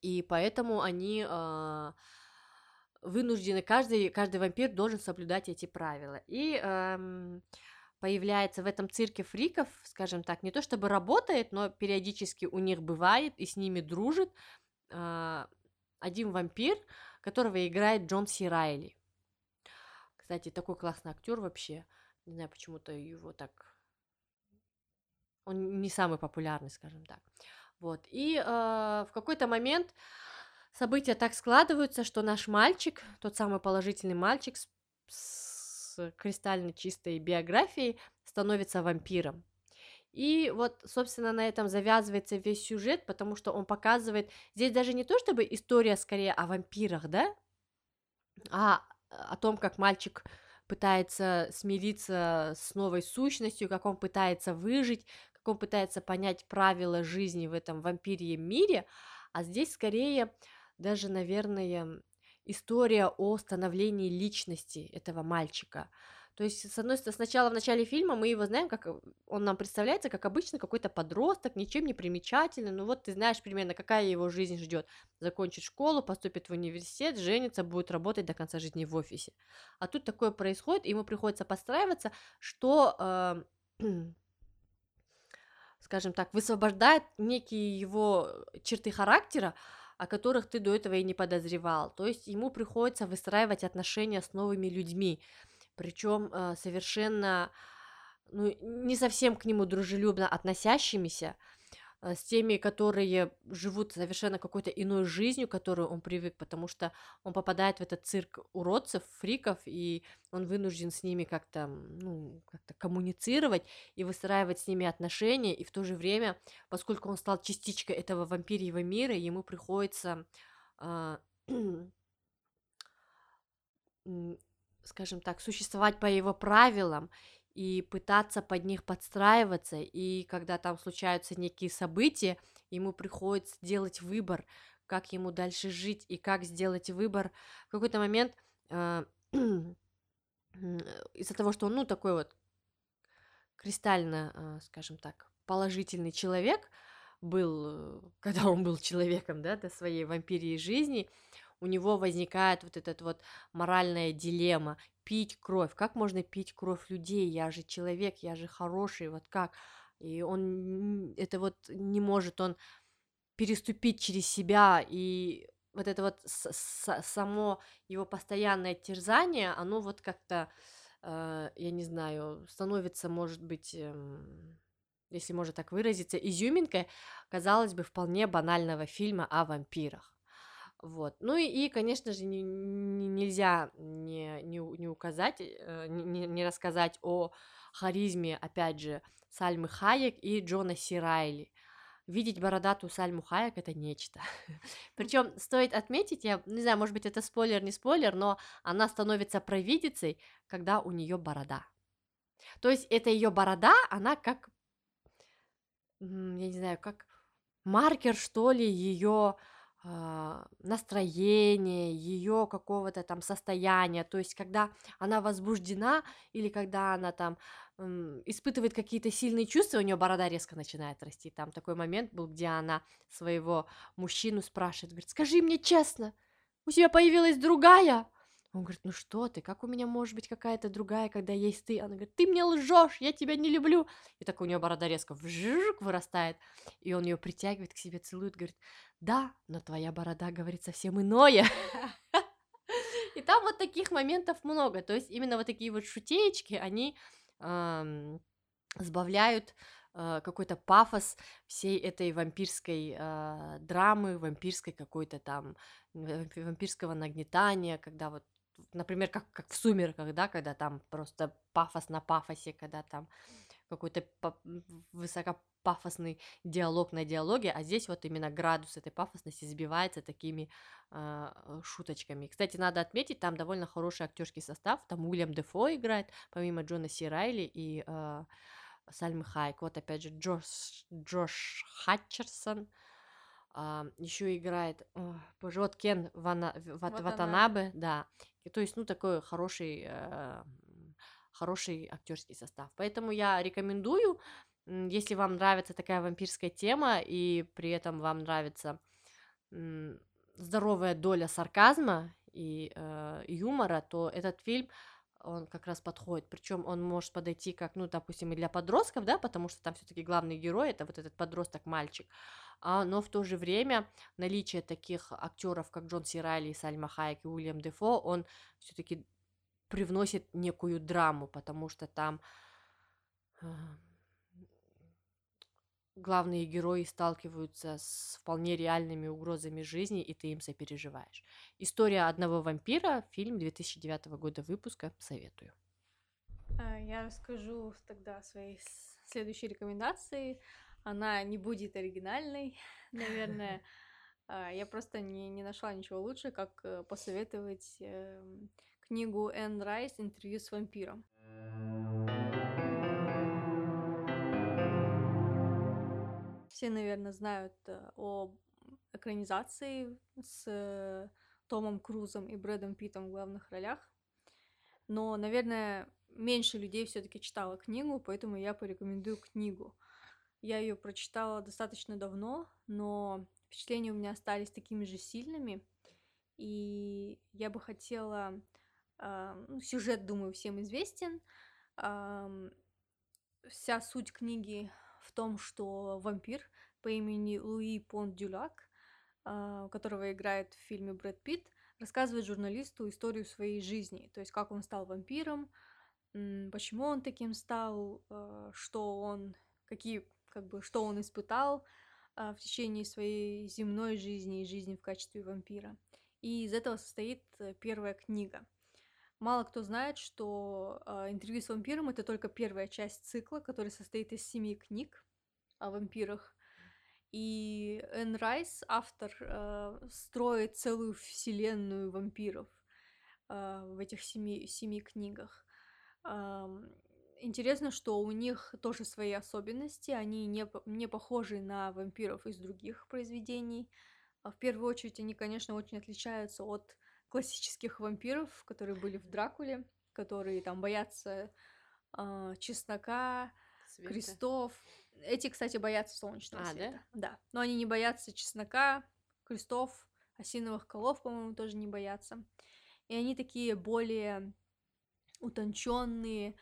И поэтому они э, вынуждены, каждый, каждый вампир должен соблюдать эти правила. И эм, появляется в этом цирке фриков, скажем так, не то чтобы работает, но периодически у них бывает и с ними дружит э, один вампир, которого играет Джон Си Райли. Кстати, такой классный актер вообще. Не знаю, почему-то его так... Он не самый популярный, скажем так. Вот. И э, в какой-то момент события так складываются, что наш мальчик, тот самый положительный мальчик с, с кристально чистой биографией, становится вампиром. И вот, собственно, на этом завязывается весь сюжет, потому что он показывает... Здесь даже не то, чтобы история скорее о вампирах, да, а о том, как мальчик пытается смириться с новой сущностью, как он пытается выжить, как он пытается понять правила жизни в этом вампирьем мире, а здесь скорее даже, наверное, история о становлении личности этого мальчика. То есть, с одной стороны, сначала в начале фильма мы его знаем, как он нам представляется, как обычно какой-то подросток, ничем не примечательный. Ну вот ты знаешь примерно, какая его жизнь ждет. Закончит школу, поступит в университет, женится, будет работать до конца жизни в офисе. А тут такое происходит, и ему приходится подстраиваться, что э, скажем так, высвобождает некие его черты характера, о которых ты до этого и не подозревал. То есть ему приходится выстраивать отношения с новыми людьми, причем э, совершенно ну, не совсем к нему дружелюбно относящимися, с теми, которые живут совершенно какой-то иной жизнью, к которой он привык, потому что он попадает в этот цирк уродцев, фриков, и он вынужден с ними как-то, ну, как-то коммуницировать и выстраивать с ними отношения, и в то же время, поскольку он стал частичкой этого вампирьего мира, ему приходится м, скажем так, существовать по его правилам и пытаться под них подстраиваться, и когда там случаются некие события, ему приходится делать выбор, как ему дальше жить и как сделать выбор. В какой-то момент э, из-за того, что он, ну, такой вот кристально, э, скажем так, положительный человек был, э, когда он был человеком, да, до своей вампирии жизни, у него возникает вот этот вот моральная дилемма пить кровь. Как можно пить кровь людей? Я же человек, я же хороший, вот как? И он это вот не может он переступить через себя и вот это вот само его постоянное терзание, оно вот как-то, э, я не знаю, становится, может быть, эм, если можно так выразиться, изюминкой, казалось бы, вполне банального фильма о вампирах. Вот. Ну и, и конечно же, не, не, нельзя не, не, не указать, э, не, не рассказать о харизме, опять же, Сальмы Хаек и Джона Сирайли. Видеть бородатую Сальму Хаек это нечто. Причем стоит отметить, я не знаю, может быть, это спойлер, не спойлер, но она становится провидицей, когда у нее борода. То есть это ее борода, она как, я не знаю, как маркер, что ли, ее а, настроения, ее какого-то там состояния, то есть когда она возбуждена или когда она там испытывает какие-то сильные чувства, у нее борода резко начинает расти. Там такой момент был, где она своего мужчину спрашивает, говорит, скажи мне честно, у тебя появилась другая? Он говорит, ну что ты, как у меня может быть какая-то другая, когда есть ты? Она говорит, ты мне лжешь, я тебя не люблю. И так у нее борода резко вжик вырастает, и он ее притягивает к себе, целует, говорит, да, но твоя борода говорит совсем иное. И там вот таких моментов много. То есть именно вот такие вот шутеечки, они сбавляют какой-то пафос всей этой вампирской драмы, вампирской какой-то там, вампирского нагнетания, когда вот например, как, как в «Сумерках», да, когда там просто пафос на пафосе, когда там какой-то высокопафосный диалог на диалоге, а здесь вот именно градус этой пафосности сбивается такими э, шуточками. Кстати, надо отметить, там довольно хороший актерский состав, там Уильям Дефо играет, помимо Джона Си Райли и э, Сальмы Хайк, вот опять же Джош, Джош Хатчерсон, а, еще играет, о, боже, вот Кен Вана, Ват, Ватанабе, да, то есть, ну, такой хороший, э, хороший актерский состав. Поэтому я рекомендую, если вам нравится такая вампирская тема, и при этом вам нравится м, здоровая доля сарказма и э, юмора, то этот фильм он как раз подходит. Причем он может подойти как, ну, допустим, и для подростков, да, потому что там все-таки главный герой это вот этот подросток-мальчик. А, но в то же время наличие таких актеров, как Джон Сирайли, Сальма Хайек и Уильям Дефо, он все-таки привносит некую драму, потому что там главные герои сталкиваются с вполне реальными угрозами жизни, и ты им сопереживаешь. История одного вампира, фильм 2009 года выпуска, советую. А, я расскажу тогда о своей следующей рекомендации. Она не будет оригинальной, наверное. А, я просто не, не нашла ничего лучше, как э, посоветовать эм, книгу Энн Райс «Интервью с вампиром». Все, наверное, знают э, о экранизации с Томом Крузом и Брэдом Питтом в главных ролях. Но, наверное, меньше людей все-таки читала книгу, поэтому я порекомендую книгу. Я ее прочитала достаточно давно, но впечатления у меня остались такими же сильными. И я бы хотела... Э, сюжет, думаю, всем известен. Э, вся суть книги в том, что вампир по имени Луи Пон Дюлак, э, которого играет в фильме Брэд Питт, рассказывает журналисту историю своей жизни, то есть как он стал вампиром, почему он таким стал, э, что он, какие как бы, что он испытал а, в течение своей земной жизни и жизни в качестве вампира. И из этого состоит э, первая книга. Мало кто знает, что э, интервью с вампиром это только первая часть цикла, который состоит из семи книг о вампирах. И Энн Райс, автор, э, строит целую вселенную вампиров в этих семи, семи книгах. Интересно, что у них тоже свои особенности, они не, не похожи на вампиров из других произведений. А в первую очередь они, конечно, очень отличаются от классических вампиров, которые были в Дракуле, которые там боятся э, чеснока, Света. крестов. Эти, кстати, боятся солнечного а, света. Да? да. Но они не боятся чеснока, крестов, осиновых колов, по-моему, тоже не боятся. И они такие более утонченные,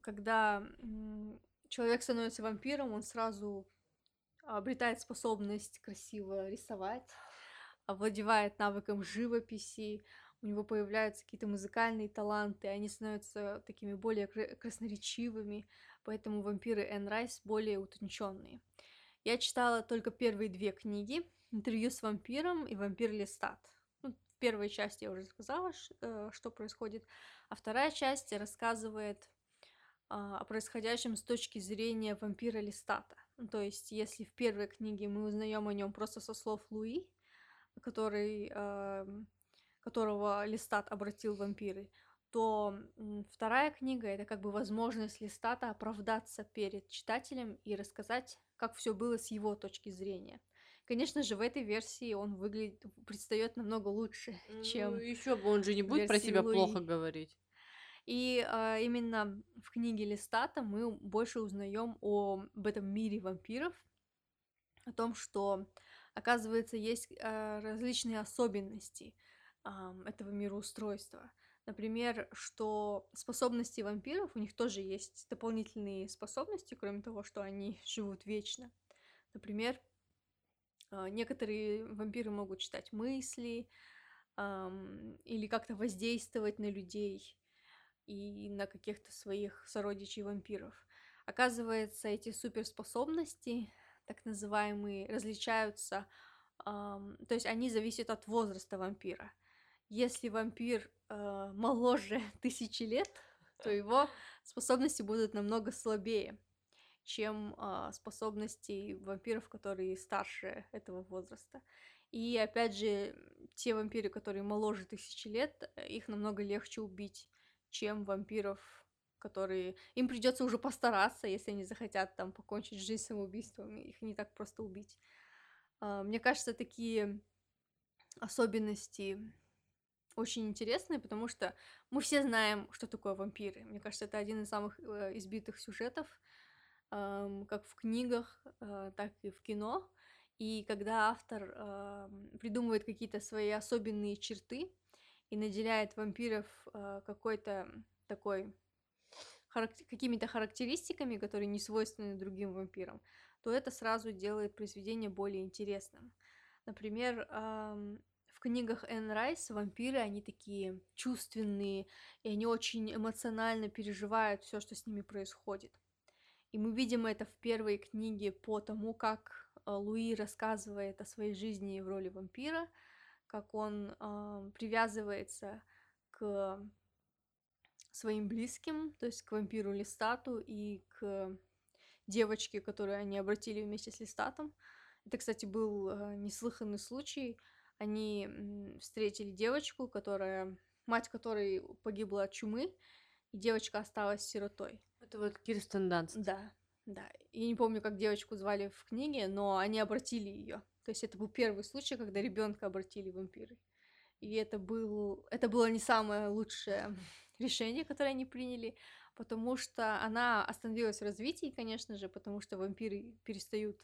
когда человек становится вампиром, он сразу обретает способность красиво рисовать, овладевает навыком живописи, у него появляются какие-то музыкальные таланты, они становятся такими более красноречивыми, поэтому вампиры Энн Райс более утонченные. Я читала только первые две книги «Интервью с вампиром» и «Вампир Листат». Ну, в первой части я уже сказала, э, что происходит, а вторая часть рассказывает о происходящем с точки зрения вампира Листата. Ну, то есть, если в первой книге мы узнаем о нем просто со слов Луи, который, э, которого Листат обратил в вампиры, то вторая книга это как бы возможность Листата оправдаться перед читателем и рассказать, как все было с его точки зрения. Конечно же, в этой версии он выглядит, предстает намного лучше, чем. Ну, еще бы он же не будет про себя Луи. плохо говорить. И а, именно в книге Листата мы больше узнаем об этом мире вампиров, о том, что, оказывается, есть а, различные особенности а, этого мироустройства. Например, что способности вампиров, у них тоже есть дополнительные способности, кроме того, что они живут вечно. Например, а, некоторые вампиры могут читать мысли или как-то воздействовать на людей и на каких-то своих сородичей вампиров. Оказывается, эти суперспособности, так называемые, различаются, то есть они зависят от возраста вампира. Если вампир э, моложе тысячи лет, то его способности будут намного слабее, чем э, способности вампиров, которые старше этого возраста. И опять же, те вампиры, которые моложе тысячи лет, их намного легче убить чем вампиров, которые... Им придется уже постараться, если они захотят там покончить жизнь самоубийством, их не так просто убить. А, мне кажется, такие особенности очень интересные, потому что мы все знаем, что такое вампиры. Мне кажется, это один из самых э, избитых сюжетов, как в книгах, э, так и в кино. И когда автор придумывает какие-то свои особенные черты, и наделяет вампиров э, какой-то такой какими-то характеристиками, которые не свойственны другим вампирам, то это сразу делает произведение более интересным. Например, эм, в книгах Энн Райс вампиры, они такие чувственные, и они очень эмоционально переживают все, что с ними происходит. И мы видим это в первой книге по тому, как э, Луи рассказывает о своей жизни в роли вампира, как он э, привязывается к своим близким, то есть к вампиру Листату и к девочке, которую они обратили вместе с Листатом. Это, кстати, был э, неслыханный случай. Они встретили девочку, которая, мать которой погибла от чумы, и девочка осталась сиротой. Это вот Кирстен Данст. Да, да. Я не помню, как девочку звали в книге, но они обратили ее. То есть это был первый случай, когда ребенка обратили вампиры. И это, был, это было не самое лучшее решение, которое они приняли, потому что она остановилась в развитии, конечно же, потому что вампиры перестают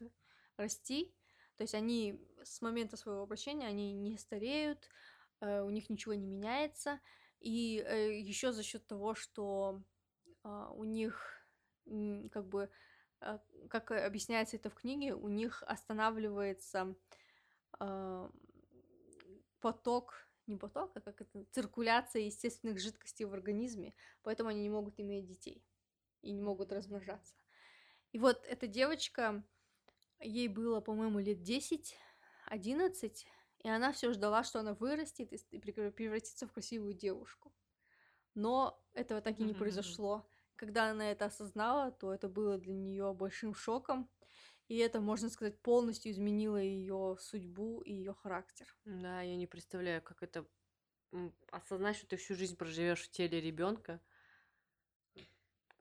расти. То есть они с момента своего обращения, они не стареют, э, у них ничего не меняется. И э, еще за счет того, что а, у них как бы а, как объясняется это в книге, у них останавливается э, поток, не поток, а как это, циркуляция естественных жидкостей в организме, поэтому они не могут иметь детей и не могут размножаться. И вот эта девочка, ей было, по-моему, лет 10, 11, и она все ждала, что она вырастет и превратится в красивую девушку. Но этого так и не произошло. Когда она это осознала, то это было для нее большим шоком. И это, можно сказать, полностью изменило ее судьбу и ее характер. Да, я не представляю, как это осознать, что ты всю жизнь проживешь в теле ребенка,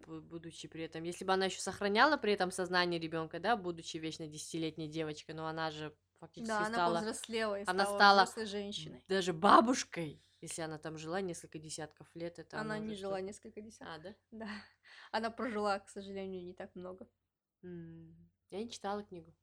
будучи при этом. Если бы она еще сохраняла при этом сознание ребенка, да, будучи вечно десятилетней девочкой, но она же фактически да, стала... она повзрослела и она стала, стала женщиной. Даже бабушкой. Если она там жила несколько десятков лет, это она, она не жила что? несколько десятков. А, да? Да. Она прожила, к сожалению, не так много. Mm. Я не читала книгу.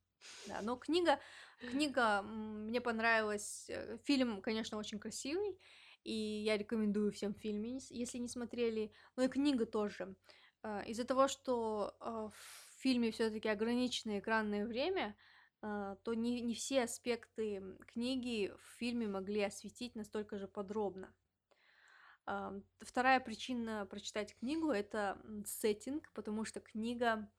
Да, но книга, книга мне понравилась. Э, фильм, конечно, очень красивый, и я рекомендую всем фильм, если не смотрели. Но и книга тоже. А, из-за того, что а, в фильме все-таки ограниченное экранное время, то не, не все аспекты книги в фильме могли осветить настолько же подробно. Ам, вторая причина прочитать книгу- это, сеттинг, потому что книга,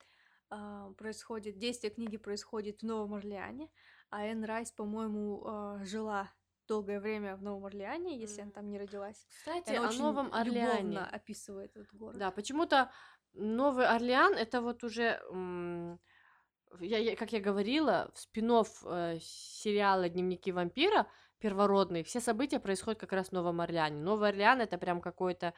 а, происходит действие книги происходит в Новом Орлеане, а Энн Райс, по-моему, а, жила долгое время в Новом Орлеане, если она там не родилась. Кстати, она о очень Новом Орлеане. описывает этот город. Да, почему-то Новый Орлеан это вот уже, я, я- как я говорила, в спин-офф, э, сериала «Дневники вампира» первородный, все события происходят как раз в Новом Орлеане. Новый Орлеан это прям какое-то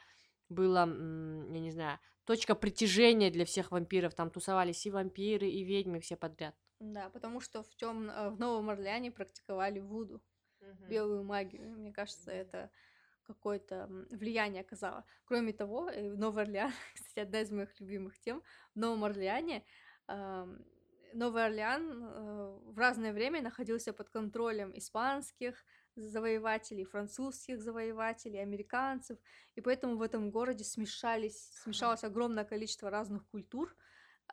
было, я не знаю, точка притяжения для всех вампиров. Там тусовались и вампиры, и ведьмы, все подряд. Да, потому что в тём э, в Новом Орлеане практиковали вуду, белую магию. Мне кажется, это какое-то влияние оказало. Кроме того, э, в Новый Орлеан, кстати, одна из моих любимых тем, в Новом Орлеане Новый Орлеан э, в разное время находился под контролем испанских завоевателей, французских завоевателей, американцев, и поэтому в этом городе смешались, смешалось огромное количество разных культур,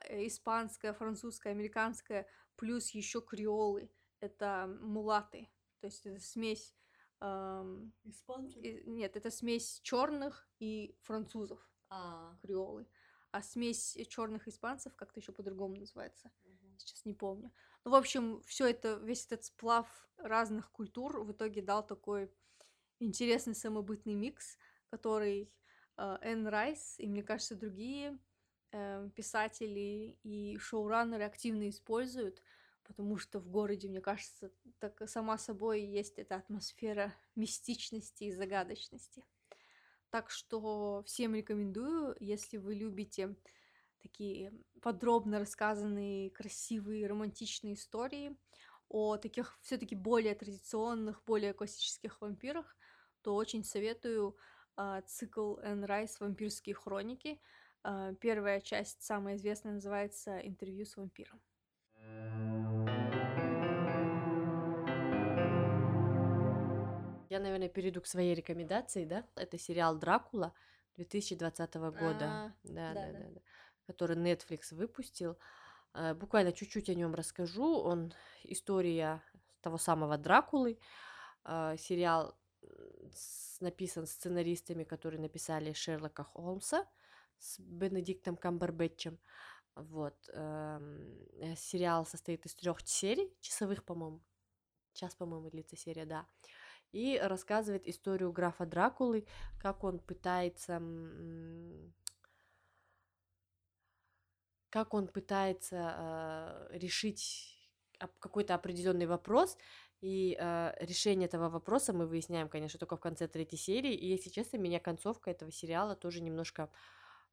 э, испанская, французская, американская, плюс еще креолы, это мулаты, то есть это смесь ам, Испанцы? нет, это смесь черных и французов, А, креолы. А смесь черных испанцев как-то еще по-другому называется. Сейчас не помню. Ну, в общем, все это, весь этот сплав разных культур в итоге дал такой интересный самобытный микс, который э, Энн Райс и, мне кажется, другие э, писатели и шоураннеры активно используют, потому что в городе, мне кажется, так сама собой есть эта атмосфера мистичности и загадочности. Так что всем рекомендую, если вы любите такие подробно рассказанные, красивые, романтичные истории о таких все-таки более традиционных, более классических вампирах, то очень советую а, цикл Энн Райс «Вампирские хроники». А, первая часть, самая известная, называется «Интервью с вампиром». Я, наверное, перейду к своей рекомендации, да? Это сериал «Дракула» 2020 года. А, Да, да, да-да. да, да. Который Netflix выпустил. Э, Буквально чуть-чуть о нем расскажу. Он история того самого Дракулы. Э, Сериал написан сценаристами, которые написали Шерлока Холмса с Бенедиктом Камбербэтчем. Вот. эм, э, Сериал состоит из трех серий, часовых, по-моему. Час, по-моему, длится серия, да. И рассказывает историю графа Дракулы, как он пытается... Как он пытается э, решить какой-то определенный вопрос, и э, решение этого вопроса мы выясняем, конечно, только в конце третьей серии. И, если честно, меня концовка этого сериала тоже немножко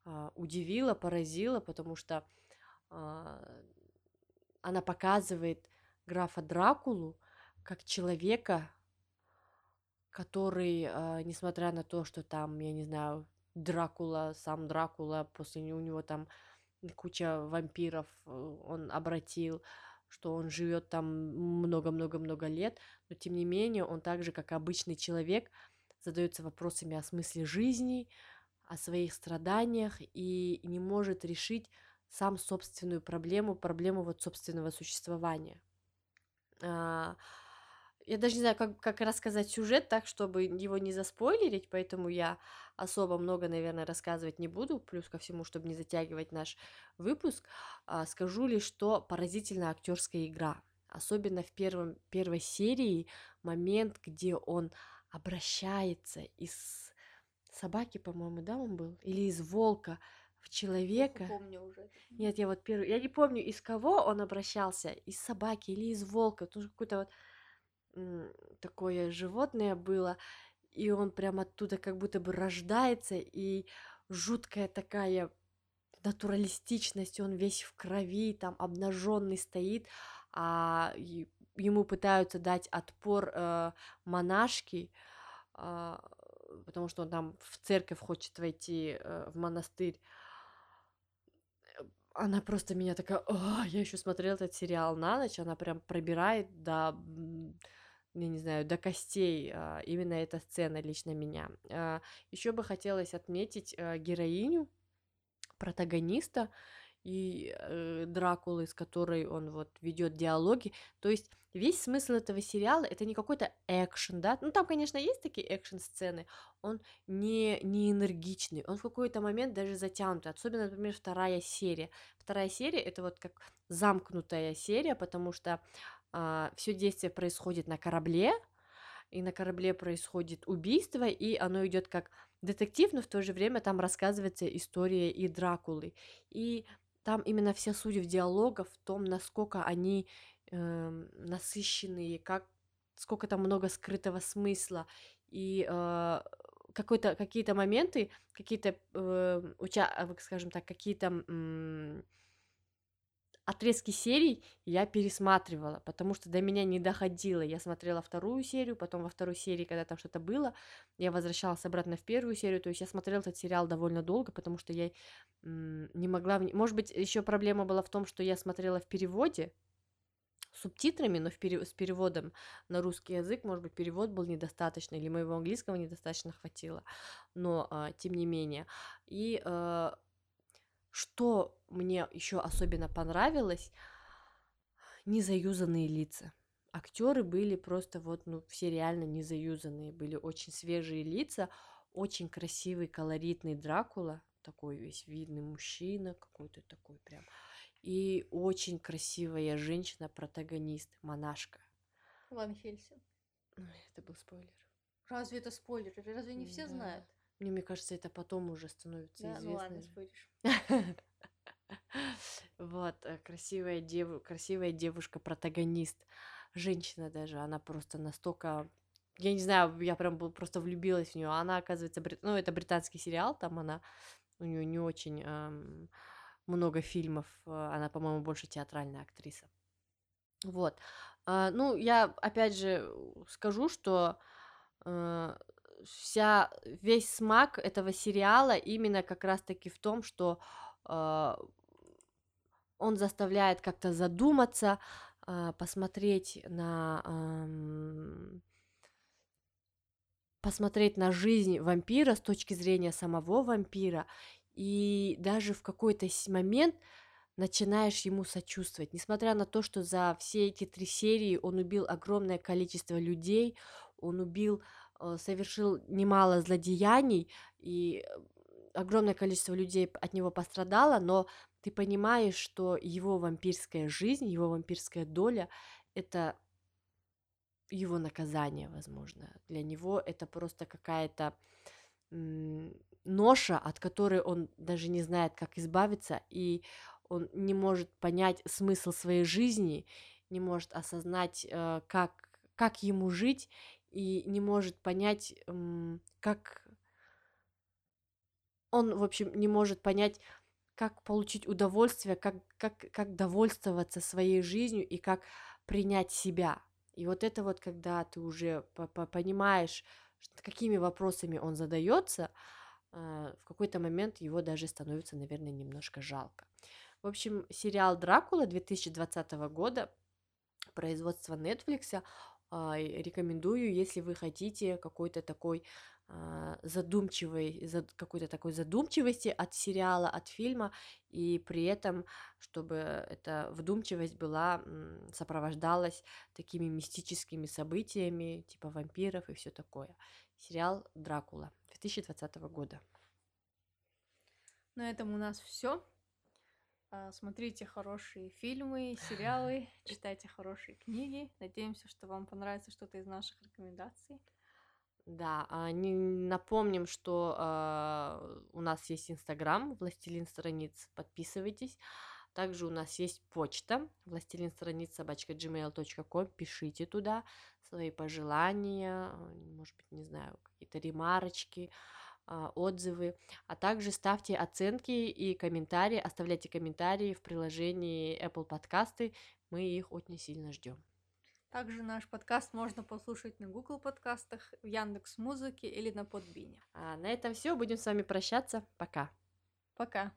а, удивила, поразила, потому что а, она показывает графа Дракулу как человека, который, а, несмотря на то, что там, я не знаю, Дракула, сам Дракула, после у него там куча вампиров э, он обратил, что он живет там много-много-много лет, но тем не менее он так же, как обычный человек, задается вопросами о смысле жизни, о своих страданиях и не может решить сам собственную проблему, проблему вот собственного существования. Я даже не знаю, как, как рассказать сюжет так, чтобы его не заспойлерить, поэтому я особо много, наверное, рассказывать не буду, плюс ко всему, чтобы не затягивать наш выпуск, а, скажу лишь, что поразительная актерская игра. Особенно в первом, первой серии момент, где он обращается из собаки, по-моему, да, он был, или из волка в человека. помню уже. Нет, я вот первый, я не помню, из кого он обращался, из собаки или из волка, тоже какое-то вот такое животное было, и он прям оттуда как будто бы рождается, и жуткая такая натуралистичность, он весь в крови, там обнаженный стоит, а ему пытаются дать отпор э, монашки, а, потому что он там в церковь хочет войти, э, в монастырь. Она просто меня такая, «А, я еще смотрела этот сериал на ночь, она прям пробирает до, я не знаю, до костей а, именно эта сцена лично меня. еще бы хотелось отметить а, героиню, протагониста, и э, Дракулы, с которой он вот ведет диалоги. То есть весь смысл этого сериала это не какой-то экшен, да, ну там, конечно, есть такие экшн-сцены, он не, не энергичный, он в какой-то момент даже затянутый, особенно, например, вторая серия. Вторая серия это вот как замкнутая серия, потому что а, все действие происходит на корабле, и на корабле происходит убийство, и оно идет как детектив, но в то же время там рассказывается история и Дракулы. И там именно вся суть в диалогах, в том, насколько они э, насыщенные, как сколько там много скрытого смысла и э, какой-то какие-то моменты, какие-то э, уча, скажем так, какие-то э, отрезки серий я пересматривала, потому что до меня не доходило. Я смотрела вторую серию, потом во второй серии, когда там что-то было, я возвращалась обратно в первую серию. То есть я смотрела этот сериал довольно долго, потому что я не могла... Может быть, еще проблема была в том, что я смотрела в переводе, субтитрами, но в пере... с переводом на русский язык, может быть, перевод был недостаточно, или моего английского недостаточно хватило, но а, тем не менее. И а, что мне еще особенно понравилось, незаюзанные лица. Актеры были просто вот, ну, все реально незаюзанные, были очень свежие лица, очень красивый, колоритный Дракула, такой весь видный мужчина, какой-то такой прям, и очень красивая женщина-протагонист, монашка. Ван Хельсинг. Это был спойлер. Разве это спойлер? Разве не все да. знают? Мне, мне кажется, это потом уже становится да, известно. Ну ладно, споришь. Вот, э, красивая, дев... красивая девушка-протагонист. Женщина даже, она просто настолько... Я не знаю, я прям просто влюбилась в нее. Она, оказывается, брит... ну, это британский сериал, там она, у нее не очень эм, много фильмов, э, она, по-моему, больше театральная актриса. Вот. А, ну, я, опять же, скажу, что э, вся, весь смак этого сериала именно как раз-таки в том, что э, он заставляет как-то задуматься, э, посмотреть на... Э, посмотреть на жизнь вампира с точки зрения самого вампира, и даже в какой-то момент начинаешь ему сочувствовать. Несмотря на то, что за все эти три серии он убил огромное количество людей, он убил совершил немало злодеяний, и э, огромное количество людей от него пострадало, но ты понимаешь, что его вампирская жизнь, его вампирская доля — это его наказание, возможно. Для него это просто какая-то ноша, от которой он даже не знает, как избавиться, и он не может понять смысл своей жизни, не может осознать, э, как, как ему жить, и не может понять, как он, в общем, не может понять, как получить удовольствие, как, как, как довольствоваться своей жизнью и как принять себя. И вот это вот, когда ты уже понимаешь, какими вопросами он задается, а, в какой-то момент его даже становится, наверное, немножко жалко. В общем, сериал «Дракула» 2020 года, производство Netflix, рекомендую, если вы хотите какой-то такой а, задумчивой, какой-то такой задумчивости от сериала, от фильма, и при этом, чтобы эта вдумчивость была, сопровождалась такими мистическими событиями, типа вампиров и все такое. Сериал «Дракула» 2020 года. На этом у нас все. А, смотрите хорошие фильмы, сериалы, читайте хорошие книги. Надеемся, что вам понравится что-то из наших рекомендаций. Да, а, напомним, что э, у нас есть Инстаграм, Властелин страниц, подписывайтесь. Также у нас есть почта, властелин страниц собачка gmail.com, пишите туда свои пожелания, может быть, не знаю, какие-то ремарочки, а, отзывы, а также ставьте оценки и комментарии, оставляйте комментарии в приложении Apple подкасты, мы их очень сильно ждем. Также наш подкаст можно послушать на Google подкастах, в Яндекс Музыке или на Подбине. А на этом все, будем с вами прощаться, пока. Пока.